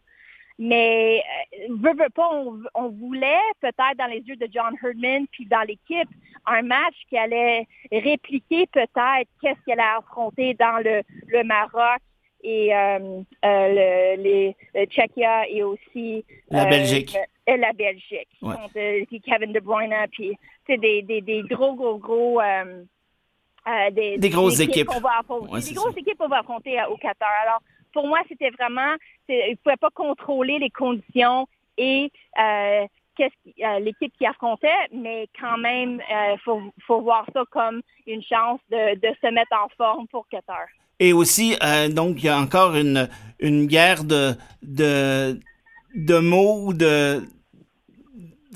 Speaker 8: Mais euh, veut, veut pas, on, on voulait peut-être dans les yeux de John Herdman puis dans l'équipe un match qui allait répliquer peut-être qu'est-ce qu'elle a affronté dans le, le Maroc et euh, euh, le, les le Tchéquia et aussi
Speaker 1: La
Speaker 8: euh,
Speaker 1: Belgique.
Speaker 8: et la Belgique.
Speaker 1: Ouais.
Speaker 8: Contre, euh, Kevin De Bruyne, puis c'est des, des, des gros, gros, gros... euh, des,
Speaker 1: Des grosses équipes.
Speaker 8: va affronter.
Speaker 1: Ouais,
Speaker 8: des grosses
Speaker 1: ça.
Speaker 8: équipes qu'on va affronter euh, au Qatar. Alors, pour moi, c'était vraiment... Ils ne pouvaient pas contrôler les conditions et euh, qu'est-ce euh, l'équipe qui affrontait, mais quand même, il faut, faut voir ça comme une chance de, de se mettre en forme pour Qatar.
Speaker 1: Et aussi, donc, il y a encore une, une guerre de, de, de mots ou de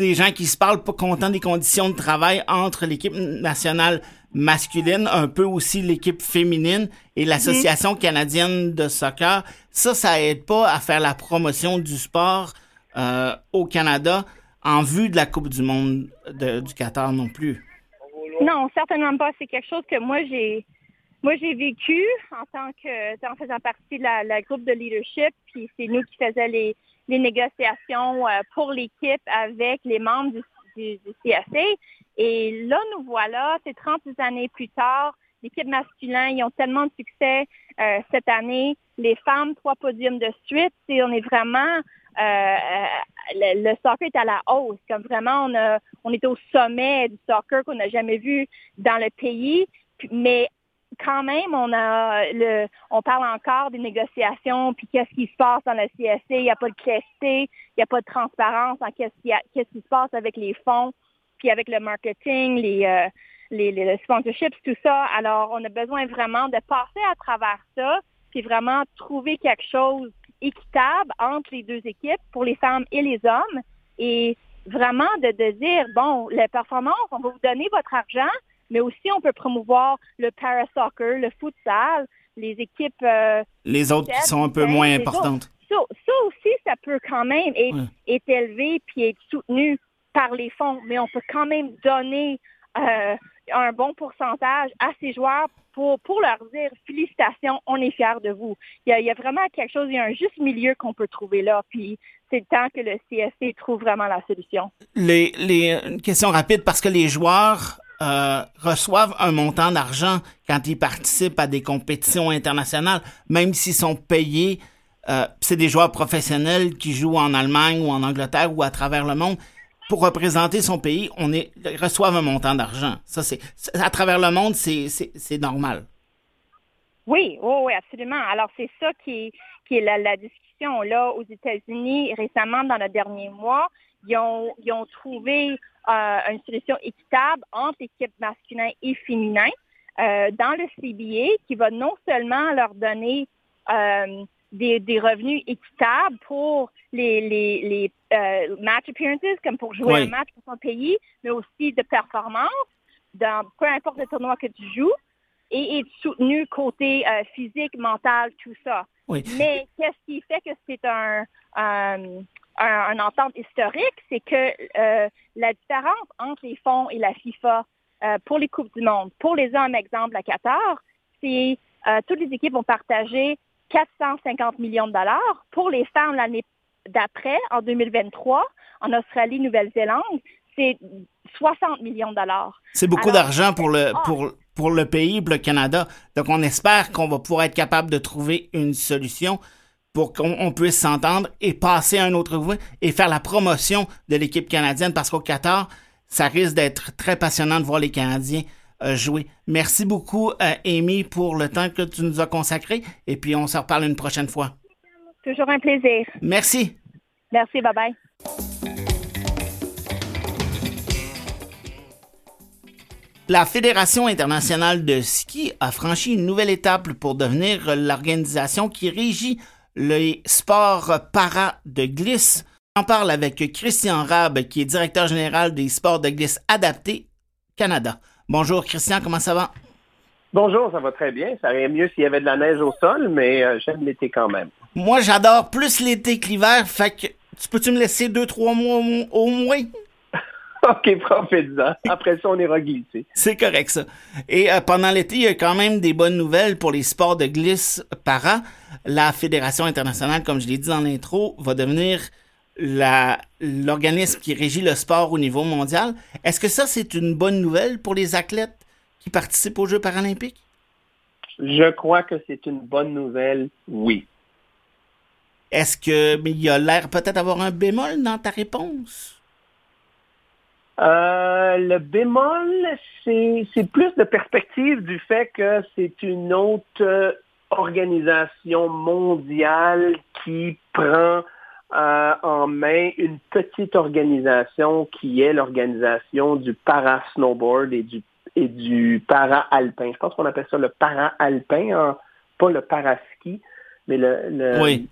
Speaker 1: des gens qui se parlent pas contents des conditions de travail entre l'équipe nationale masculine, un peu aussi l'équipe féminine et l'association canadienne de soccer. Ça, ça aide pas à faire la promotion du sport euh, au Canada en vue de la Coupe du Monde de- du Qatar non plus.
Speaker 8: Non, certainement pas. C'est quelque chose que moi j'ai moi j'ai vécu en tant que en faisant partie de la, la groupe de leadership, puis c'est nous qui faisions les, les négociations euh, pour l'équipe avec les membres du, du, du CSA. Et là, nous voilà, c'est 36 années plus tard, l'équipe masculine, ils ont tellement de succès euh, cette année. Les femmes, trois podiums de suite. On est vraiment euh, euh, le, le soccer est à la hausse. Comme vraiment, on, a, on est au sommet du soccer qu'on n'a jamais vu dans le pays. Mais quand même, on a le, on parle encore des négociations, puis qu'est-ce qui se passe dans le CSC. Il n'y a pas de clarté, il n'y a pas de transparence en qu'est-ce qui, qu'est-ce qui se passe avec les fonds, puis avec le marketing, les, euh, les, les, sponsorships, tout ça. Alors, on a besoin vraiment de passer à travers ça, puis vraiment trouver quelque chose équitable entre les deux équipes pour les femmes et les hommes et vraiment de, de dire, bon, les performances, on va vous donner votre argent, mais aussi on peut promouvoir le parasoccer, le futsal, les équipes euh,
Speaker 1: Les autres qui sont un peu
Speaker 8: Ben,
Speaker 1: moins importantes.
Speaker 8: ça, ça aussi, ça peut quand même être,
Speaker 1: Ouais.
Speaker 8: être élevé puis être soutenu par les fonds, mais on peut quand même donner euh, un bon pourcentage à ces joueurs pour, pour leur dire félicitations, on est fiers de vous. Il y, a, il y a vraiment quelque chose, il y a un juste milieu qu'on peut trouver là, puis c'est le temps que le CSC trouve vraiment la solution.
Speaker 1: les, les, une question rapide parce que les joueurs euh, reçoivent un montant d'argent quand ils participent à des compétitions internationales, même s'ils sont payés. euh, c'est des joueurs professionnels qui jouent en Allemagne ou en Angleterre ou à travers le monde. Pour représenter son pays, on est ils reçoivent un montant d'argent. Ça, c'est à travers le monde, c'est normal.
Speaker 8: Oui, oui, oui, absolument. Alors, c'est ça qui est, la, discussion. Là, aux États-Unis, récemment, dans le dernier mois, ils ont, trouvé une solution équitable entre l'équipe masculin et féminin euh, dans le CBA qui va non seulement leur donner euh, des, des revenus équitables pour les, les, les euh, match appearances, comme pour jouer
Speaker 1: Oui.
Speaker 8: un match pour son pays, mais aussi de performance dans peu importe le tournoi que tu joues et être soutenu côté euh, physique, mental, tout ça.
Speaker 1: Oui.
Speaker 8: Mais qu'est-ce qui fait que c'est un, euh, un, un entente historique, c'est que euh, la différence entre les fonds et la FIFA euh, pour les Coupes du Monde, pour les hommes, exemple, à Qatar, c'est euh, toutes les équipes vont partager 450 millions de dollars. Pour les femmes, l'année d'après, en 2023, en Australie, Nouvelle-Zélande, c'est 60 millions de dollars.
Speaker 1: C'est beaucoup d'argent pour le pour pour le pays, pour le Canada. Donc on espère qu'on va pouvoir être capable de trouver une solution pour qu'on on puisse s'entendre et passer à un autre niveau et faire la promotion de l'équipe canadienne parce qu'au Qatar, ça risque d'être très passionnant de voir les Canadiens euh, jouer. Merci beaucoup, euh, Amy, pour le temps que tu nous as consacré et puis on se reparle une prochaine fois.
Speaker 8: Toujours un plaisir.
Speaker 1: Merci.
Speaker 8: Merci, bye bye.
Speaker 1: La Fédération internationale de ski a franchi une nouvelle étape pour devenir l'organisation qui régit les sports para de glisse. On parle avec Christian Rab, qui est directeur général des sports de glisse adaptés Canada. Bonjour Christian, comment ça va?
Speaker 9: Bonjour, ça va très bien. Ça irait mieux s'il y avait de la neige au sol, mais euh, j'aime l'été quand même.
Speaker 1: Moi, j'adore plus l'été que l'hiver, fait que tu peux-tu me laisser deux, trois mois au- au moins?
Speaker 9: OK, profite-en. Après ça, on ira glisser.
Speaker 1: C'est correct, ça. Et euh, pendant l'été, il y a quand même des bonnes nouvelles pour les sports de glisse para. La Fédération internationale, comme je l'ai dit dans l'intro, va devenir l'organisme qui régit le sport au niveau mondial. Est-ce que ça, c'est une bonne nouvelle pour les athlètes qui participent aux Jeux paralympiques?
Speaker 9: Je crois que c'est une bonne nouvelle, oui.
Speaker 1: Est-ce que mais il y a l'air peut-être d'avoir un bémol dans ta réponse?
Speaker 9: Euh, le bémol, c'est plus de perspective du fait que c'est une autre euh, organisation mondiale qui prend euh, en main une petite organisation qui est l'organisation du para-snowboard et du, et du para-alpin. Je pense qu'on appelle ça le para-alpin, hein, pas le para-ski, mais le, le
Speaker 1: Oui.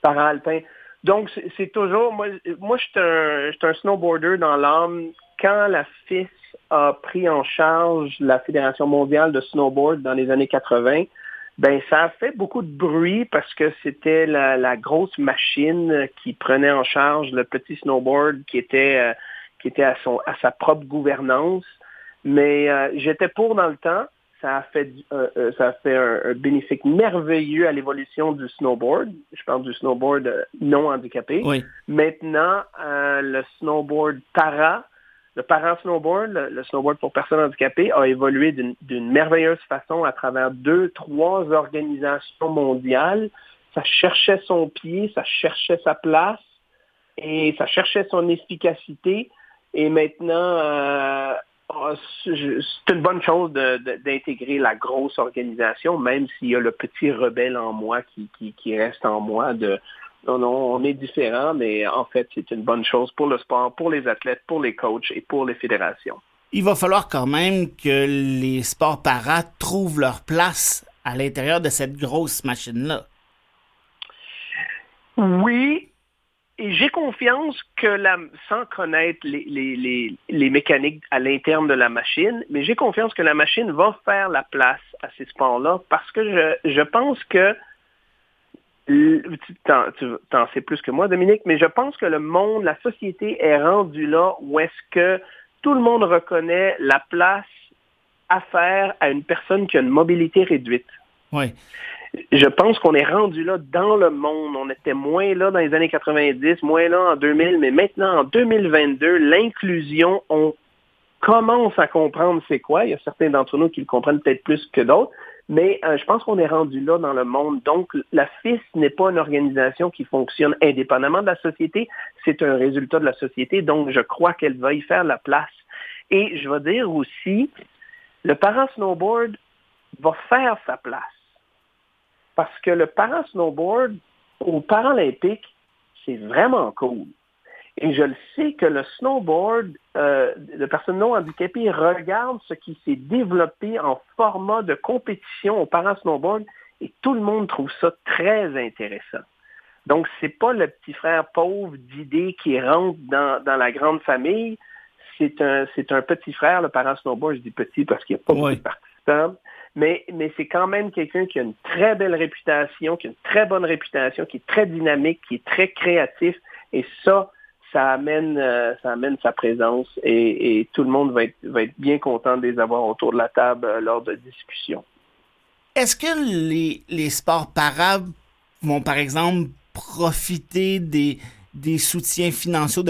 Speaker 9: para-alpin. Donc, c'est- toujours, moi, moi je suis un, un snowboarder dans l'âme. Quand la FIS a pris en charge la Fédération mondiale de snowboard dans les années 80, ben ça a fait beaucoup de bruit parce que c'était la, la grosse machine qui prenait en charge le petit snowboard qui était euh, qui était à son à sa propre gouvernance. Mais euh, j'étais pour dans le temps. Ça a fait euh, euh, ça a fait un, un bénéfice merveilleux à l'évolution du snowboard. Je parle du snowboard euh, non handicapé.
Speaker 1: Oui.
Speaker 9: Maintenant, euh, le snowboard para, le para-snowboard, le, le snowboard pour personnes handicapées, a évolué d'une merveilleuse façon à travers deux, trois organisations mondiales. Ça cherchait son pied, ça cherchait sa place et ça cherchait son efficacité. Et maintenant, euh, c'est c'est une bonne chose d'intégrer la grosse organisation, même s'il y a le petit rebelle en moi qui, qui, qui reste en moi de non, non, on est différent, mais en fait, c'est une bonne chose pour le sport, pour les athlètes, pour les coachs et pour les fédérations.
Speaker 1: Il va falloir quand même que les sports para trouvent leur place à l'intérieur de cette grosse machine-là.
Speaker 9: Oui, et j'ai confiance que la, sans connaître les, les, les, les mécaniques à l'interne de la machine, mais j'ai confiance que la machine va faire la place à ces sports-là parce que je, je pense que tu t'en, tu sais plus que moi, Dominique, mais je pense que le monde, la société est rendue là où est-ce que tout le monde reconnaît la place à faire à une personne qui a une mobilité réduite.
Speaker 1: Oui.
Speaker 9: Je pense qu'on est rendu là dans le monde. On était moins là dans les années 90, moins là en 2000, mais maintenant en 2022, l'inclusion, on commence à comprendre c'est quoi. Il y a certains d'entre nous qui le comprennent peut-être plus que d'autres, mais euh, je pense qu'on est rendu là dans le monde. Donc, la FIS n'est pas une organisation qui fonctionne indépendamment de la société, c'est un résultat de la société, donc je crois qu'elle va y faire la place. Et je vais dire aussi, le para-snowboard va faire sa place. Parce que le para-snowboard aux Paralympiques, c'est vraiment cool. Et je le sais que le snowboard euh, de personnes non handicapées regarde ce qui s'est développé en format de compétition au para-snowboard et tout le monde trouve ça très intéressant. Donc, c'est pas le petit frère pauvre d'idées qui rentre dans, dans la grande famille. C'est un, c'est un petit frère, le para-snowboard. Je dis petit parce qu'il n'y a pas beaucoup de participants mais, c'est quand même quelqu'un qui a une très belle réputation, qui a une très bonne réputation, qui est très dynamique, qui est très créatif, et ça, ça amène, euh, ça amène sa présence, et, tout le monde va être, bien content de les avoir autour de la table euh, lors de discussions.
Speaker 1: Est-ce que les, sports para vont, par exemple, profiter des, soutiens financiers,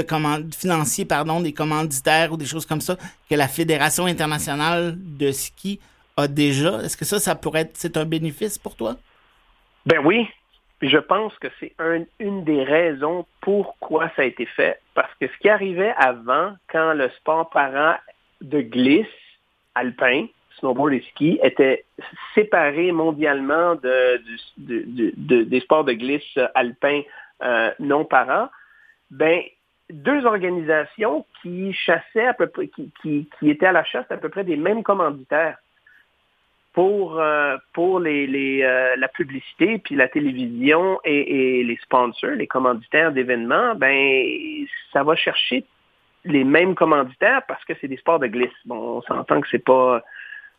Speaker 1: financiers pardon, des commanditaires ou des choses comme ça que la Fédération internationale de ski a déjà? Est-ce que ça, ça pourrait être c'est un bénéfice pour toi?
Speaker 9: Ben oui, je pense que c'est un- une des raisons pourquoi ça a été fait. Parce que ce qui arrivait avant, quand le sport parent de glisse alpin, snowboard et ski, était séparé mondialement de, des sports de glisse alpin euh, non parents, ben, deux organisations qui chassaient à peu près, qui, qui, qui étaient à la chasse à peu près des mêmes commanditaires pour, euh, pour les, les, euh, la publicité, puis la télévision et, et les sponsors, les commanditaires d'événements, ben ça va chercher les mêmes commanditaires parce que c'est des sports de glisse. Bon, on s'entend que c'est pas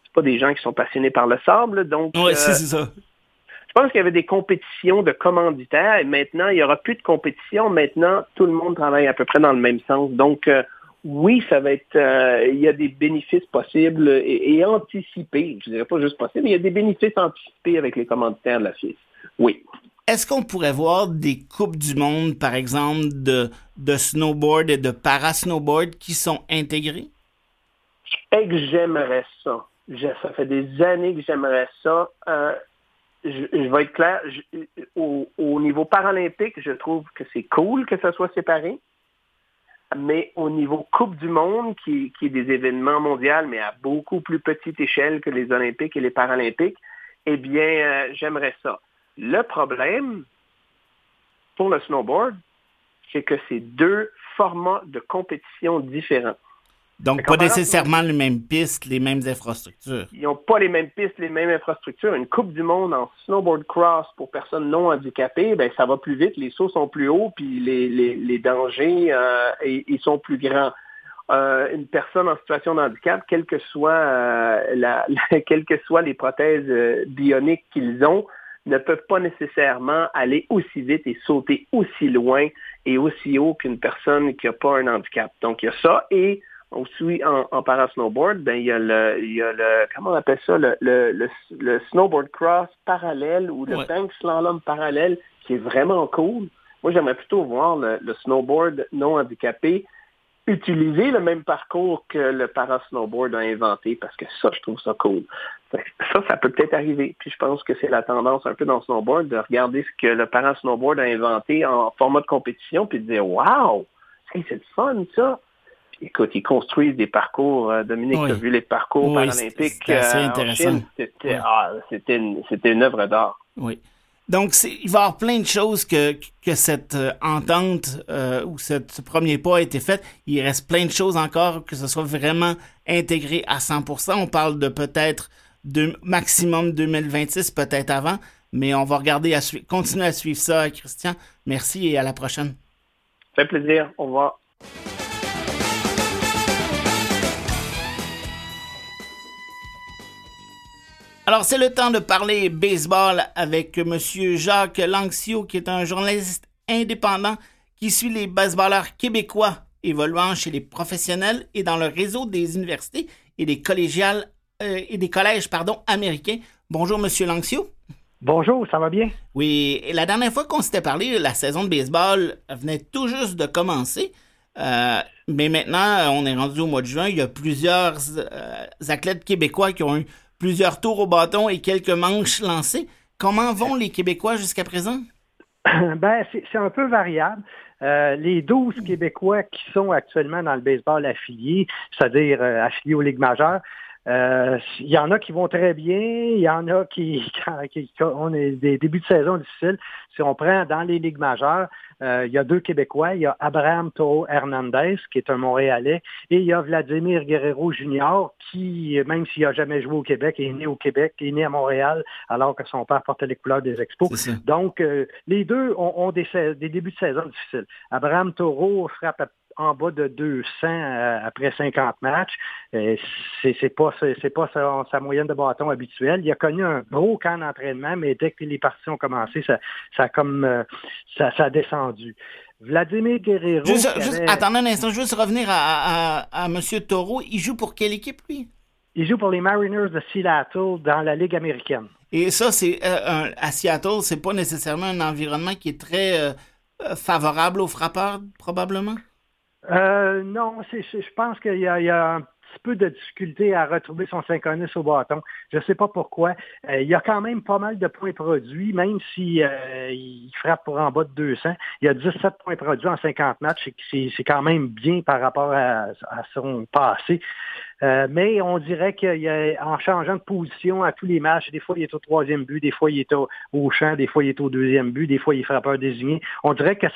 Speaker 9: c'est pas des gens qui sont passionnés par le sable, donc
Speaker 1: Oui,
Speaker 9: euh,
Speaker 1: c'est c'est ça.
Speaker 9: je pense qu'il y avait des compétitions de commanditaires et maintenant, il n'y aura plus de compétition. Maintenant, tout le monde travaille à peu près dans le même sens. Donc, euh, oui, ça va être, euh, il y a des bénéfices possibles et, et anticipés. Je dirais pas juste possibles, mais il y a des bénéfices anticipés avec les commanditaires de la FIS. Oui.
Speaker 1: Est-ce qu'on pourrait voir des coupes du monde, par exemple, de, de snowboard et de parasnowboard qui sont intégrées?
Speaker 9: Que j'aimerais ça. Ça fait des années que j'aimerais ça. Euh, je, je vais être clair. je- au, au niveau paralympique, je trouve que c'est cool que ça soit séparé. Mais au niveau Coupe du Monde, qui, est des événements mondiaux, mais à beaucoup plus petite échelle que les Olympiques et les Paralympiques, eh bien, euh, j'aimerais ça. Le problème pour le snowboard, c'est que c'est deux formats de compétition différents.
Speaker 1: Donc, pas nécessairement les mêmes pistes, les mêmes infrastructures.
Speaker 9: Ils n'ont pas les mêmes pistes, les mêmes infrastructures. Une Coupe du Monde en snowboard cross pour personnes non handicapées, ben, ça va plus vite, les sauts sont plus hauts, puis les, les, les dangers, euh, sont plus grands. Euh, une personne en situation de handicap, quelle que soit, euh, la, la- quelles que soient les prothèses euh, bioniques qu'ils ont, ne peuvent pas nécessairement aller aussi vite et sauter aussi loin et aussi haut qu'une personne qui n'a pas un handicap. Donc, il y a ça. Et aussi, en, en parasnowboard, ben, il y a le, il y a le, comment on appelle ça, le, le, le, le snowboard cross parallèle ou le
Speaker 1: Ouais.
Speaker 9: bank slalom parallèle, qui est vraiment cool. Moi, j'aimerais plutôt voir le, le snowboard non handicapé utiliser le même parcours que le parasnowboard a inventé parce que ça, je trouve ça cool. Ça, ça peut peut-être arriver. Puis je pense que c'est la tendance un peu dans le snowboard de regarder ce que le parasnowboard a inventé en format de compétition puis de dire Wow! Hey, c'est le fun, ça! Écoute, ils construisent des parcours. euh, Dominique,
Speaker 1: Oui.
Speaker 9: tu as vu les parcours
Speaker 1: Oui,
Speaker 9: paralympiques
Speaker 1: assez
Speaker 9: euh, en
Speaker 1: intéressant.
Speaker 9: Chine? C'était ah, une, œuvre d'art.
Speaker 1: Oui. Donc, il va y avoir plein de choses que, que cette euh, entente euh, ou cette- ce premier pas a été fait. Il reste plein de choses encore que ce soit vraiment intégré à 100%. On parle de peut-être de maximum 2026, peut-être avant, mais on va regarder, à continuer à suivre ça, Christian. Merci et à la prochaine.
Speaker 9: Ça fait plaisir. Au revoir.
Speaker 1: Alors, c'est le temps de parler baseball avec Monsieur Jacques Lanxio, qui est un journaliste indépendant qui suit les baseballeurs québécois évoluant chez les professionnels et dans le réseau des universités et des collégiales euh, et des collèges pardon, américains. Bonjour, Monsieur Lanxio.
Speaker 10: Bonjour, ça va bien?
Speaker 1: Oui, et la dernière fois qu'on s'était parlé, la saison de baseball venait tout juste de commencer. Euh, mais maintenant, on est rendu au mois de juin. Il y a plusieurs euh, athlètes québécois qui ont eu plusieurs tours au bâton et quelques manches lancées. Comment vont les Québécois jusqu'à présent?
Speaker 10: ben, c'est un peu variable. Euh, les 12 Québécois qui sont actuellement dans le baseball affilié, c'est-à-dire euh, affiliés aux ligues majeures, euh, il y en a qui vont très bien, il y en a qui, qui, qui ont des débuts de saison difficiles. Si on prend dans les ligues majeures, euh, il y a deux Québécois, il y a Abraham Toro Hernandez, qui est un Montréalais, et il y a Vladimir Guerrero Jr., qui, même s'il n'a jamais joué au Québec, est né au Québec, est né à Montréal, alors que son père portait les couleurs des Expos. Donc, euh, les deux ont, ont des, des débuts de saison difficiles. Abraham Toro frappe à- en bas de 200 euh, après 50 matchs. Euh, c'est pas c'est pas sa, sa moyenne de bâton habituelle. Il a connu un gros camp d'entraînement, mais dès que les parties ont commencé, ça, ça a comme euh, ça, ça a descendu. Vladimir Guerrero.
Speaker 1: Juste, attendez un instant, je veux juste revenir à, à, à M. Taureau. Il joue pour quelle équipe, lui?
Speaker 10: il joue pour les Mariners de Seattle dans la Ligue américaine.
Speaker 1: Et ça, c'est euh, à Seattle, c'est pas nécessairement un environnement qui est très euh, favorable aux frappeurs, probablement?
Speaker 10: Euh, non, je pense qu'il y y a peu de difficulté à retrouver son synchronisme au bâton. Je ne sais pas pourquoi. Euh, il y a quand même pas mal de points produits, même si euh, frappe pour en bas de 200. Il y a 17 points produits en 50 matchs. C'est quand même bien par rapport à, son passé. Euh, mais on dirait qu'en changeant de position à tous les matchs, des fois il est au troisième but, des fois il est au, au champ, des fois il est au deuxième but, des fois il est frappeur désigné. On dirait que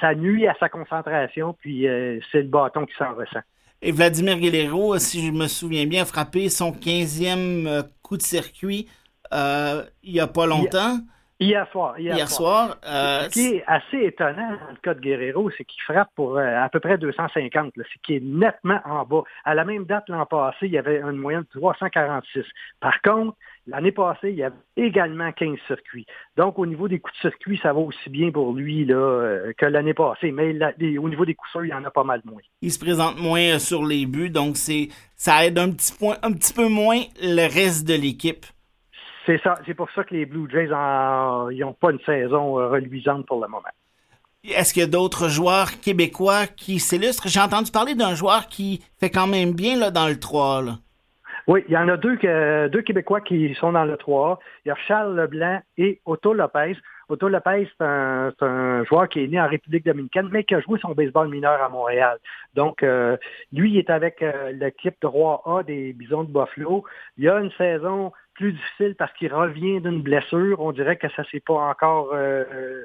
Speaker 10: ça, nuit à sa concentration, puis c'est le bâton qui s'en ressent.
Speaker 1: Et Vladimir Guerrero, si je me souviens bien, a frappé son 15e euh, coup de circuit euh, il n'y a pas longtemps.
Speaker 10: Hier soir. Hier,
Speaker 1: Hier soir. euh,
Speaker 10: Ce qui est assez étonnant dans le cas de Guerrero, c'est qu'il frappe pour euh, à peu près 250, là, ce qui est nettement en bas. À la même date l'an passé, il y avait une moyenne de 346. Par contre, l'année passée, il y avait également 15 circuits. Donc, au niveau des coups de circuit, ça va aussi bien pour lui là, euh, que l'année passée. Mais au niveau des coups sûrs, il y en a pas mal moins.
Speaker 1: il se présente moins euh, sur les buts, donc c'est ça aide un petit point, un petit peu moins le reste de l'équipe.
Speaker 10: C'est ça. C'est pour ça que les Blue Jays n'ont pas une saison euh, reluisante pour le moment.
Speaker 1: Est-ce qu'il y a d'autres joueurs québécois qui s'illustrent? J'ai entendu parler d'un joueur qui fait quand même bien là, dans le 3. Là.
Speaker 10: Oui, il y en a deux, deux Québécois qui sont dans le 3 Il y a Charles Leblanc et Otto Lopez. Otto Lopez, c'est un, c'est un joueur qui est né en République dominicaine, mais qui a joué son baseball mineur à Montréal. Donc, euh, lui, il est avec euh, l'équipe 3A des Bisons de Buffalo. Il y a une saison plus difficile parce qu'il revient d'une blessure. On dirait que ça s'est pas encore... euh,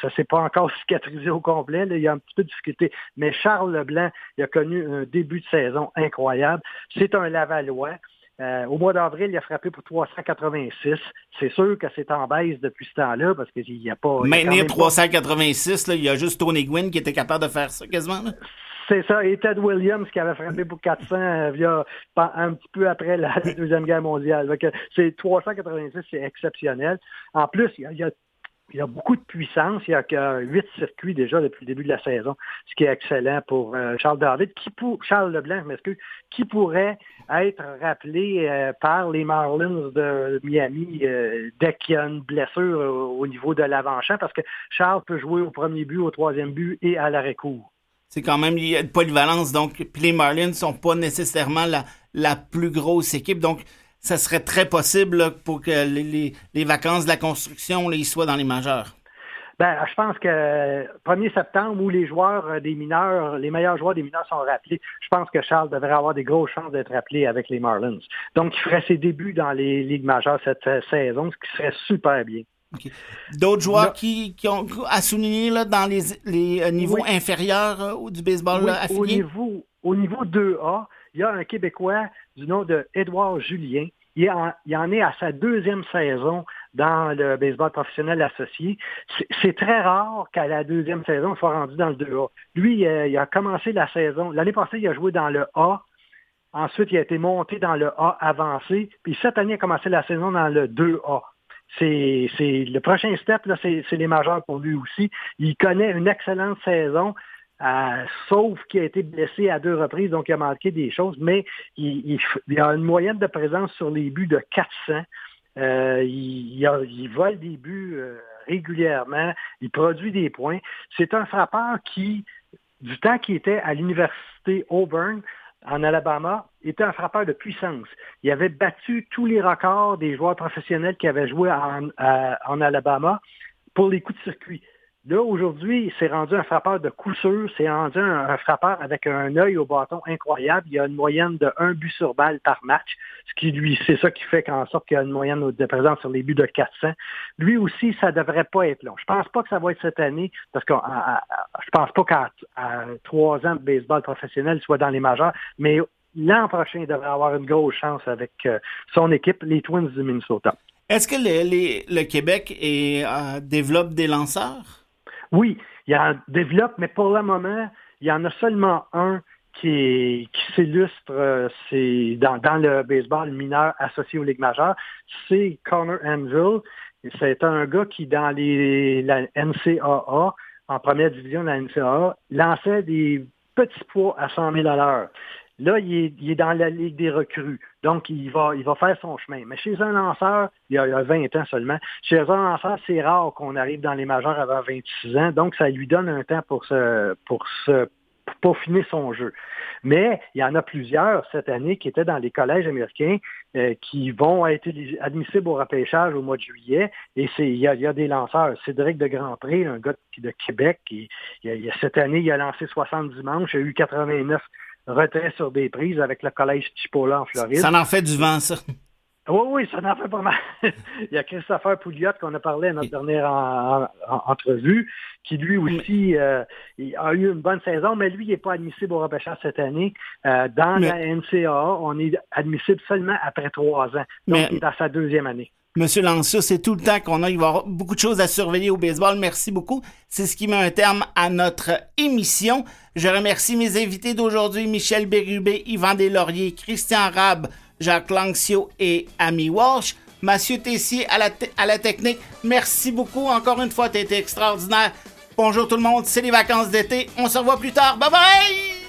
Speaker 10: ça s'est pas encore cicatrisé au complet. là. Il y a un petit peu de difficulté. Mais Charles Leblanc, il a connu un début de saison incroyable. C'est un Lavallois. Euh, au mois d'avril, il a frappé pour 386. C'est sûr que c'est en baisse depuis ce temps-là parce qu'il n'y a pas.
Speaker 1: Maintenir
Speaker 10: même pas-
Speaker 1: 386, là, il y a juste Tony Gwynn qui était capable de faire ça quasiment. là.
Speaker 10: C'est ça. Et Ted Williams qui avait frappé pour 400 euh, via, un petit peu après la, Deuxième Guerre mondiale. Donc, euh, c'est 386, c'est exceptionnel. En plus, il y a, il y a- il y a beaucoup de puissance. Il y a que huit circuits déjà depuis le début de la saison, ce qui est excellent pour euh, Charles David, qui pour Charles Leblanc, je m'excuse, qui pourrait être rappelé euh, par les Marlins de Miami euh, dès qu'il y a une blessure au, au niveau de l'avant-champ, parce que Charles peut jouer au premier but, au troisième but et à l'arrêt-court.
Speaker 1: C'est quand même il y a de polyvalence. Donc, puis les Marlins sont pas nécessairement la, la plus grosse équipe. Donc, ça serait très possible pour que les, les- vacances de la construction là, soient dans les majeurs.
Speaker 10: Ben, je pense que 1er septembre, où les joueurs euh, des mineurs, les meilleurs joueurs des mineurs sont rappelés, je pense que Charles devrait avoir des grosses chances d'être rappelé avec les Marlins. Donc, il ferait ses débuts dans les ligues majeures cette euh, saison, ce qui serait super bien.
Speaker 1: D'autres joueurs qui, qui ont à souligner là, dans les, les euh, niveaux
Speaker 10: Oui.
Speaker 1: inférieurs euh, du baseball
Speaker 10: Oui,
Speaker 1: là,
Speaker 10: au,
Speaker 1: affilié?
Speaker 10: niveau, au niveau 2A, il y a un Québécois du nom de Édouard Julien. Il en, il en est à sa deuxième saison dans le baseball professionnel associé. C'est- C'est très rare qu'à la deuxième saison, il soit rendu dans le 2A. Lui, euh, il a commencé la saison. L'année passée, il a joué dans le A. Ensuite, il a été monté dans le A avancé. Puis cette année, il a commencé la saison dans le 2A. C'est le prochain step, c'est les majeurs pour lui aussi. Il connaît une excellente saison. Euh, sauf qu'il a été blessé à deux reprises, donc il a manqué des choses, mais il, il il a une moyenne de présence sur les buts de 400. Euh, il, il vole des buts euh, régulièrement, il produit des points. C'est un frappeur qui, du temps qu'il était à l'université Auburn, en Alabama, était un frappeur de puissance. Il avait battu tous les records des joueurs professionnels qui avaient joué en, à- en Alabama pour les coups de circuit. Là, aujourd'hui, c'est rendu un frappeur de coup sûr, c'est rendu un, frappeur avec un œil au bâton incroyable. Il a une moyenne de un but sur balle par match, ce qui lui, c'est ça qui fait qu'en sorte qu'il a une moyenne de présence sur les buts de 400. Lui aussi, ça devrait pas être long. Je pense pas que ça va être cette année, parce que je pense pas qu'à trois ans de baseball professionnel soit dans les majeurs, mais l'an prochain, il devrait avoir une grosse chance avec euh, son équipe, les Twins du Minnesota.
Speaker 1: Est-ce que le, Québec euh, développe des lanceurs?
Speaker 10: Oui, il y en développe, mais pour le moment, il y en a seulement un qui, qui s'illustre euh, dans, le baseball mineur associé aux ligues majeures, c'est Connor Anvil. C'est un gars qui, dans les, la NCAA, en première division de la NCAA, lançait des petits poids à 100 000 à l'heure. Là, il est, dans la Ligue des recrues. Donc, il va, faire son chemin. Mais chez un lanceur, il y a, il y a 20 ans seulement, chez un lanceur, c'est rare qu'on arrive dans les majeurs avant 26 ans. Donc, ça lui donne un temps pour se, pour peaufiner son jeu. Mais il y en a plusieurs cette année qui étaient dans les collèges américains euh, qui vont être admissibles au repêchage au mois de juillet. Et il y a, des lanceurs. Cédric de Grand Prix, un gars de, de Québec, qui, cette année, il a lancé 70 manches, il a eu 89 retraits sur des prises avec le collège Chipola en Floride.
Speaker 1: Ça en fait du vent, ça.
Speaker 10: Oui, oui, ça en fait pas mal. Il y a Christopher Pouliot qu'on a parlé à notre dernière en- en- en- entrevue, qui lui aussi euh, il a eu une bonne saison, mais lui, il n'est pas admissible au repêchage cette année. Euh, dans
Speaker 1: Mais-
Speaker 10: la NCAA, on est admissible seulement après trois ans. Donc,
Speaker 1: Mais-
Speaker 10: il est dans sa deuxième année.
Speaker 1: Monsieur Lancia, c'est tout le temps qu'on a. Il y avoir beaucoup de choses à surveiller au baseball. Merci beaucoup. C'est ce qui met un terme à notre émission. Je remercie mes invités d'aujourd'hui, Michel Bérubé, Yvan Deslauriers, Christian Rab, Jacques Lanxio et Ami Walsh. Mathieu Tessier à la, te- à la technique. Merci beaucoup. Encore une fois, tu été extraordinaire. Bonjour tout le monde. C'est les vacances d'été. On se revoit plus tard. Bye bye!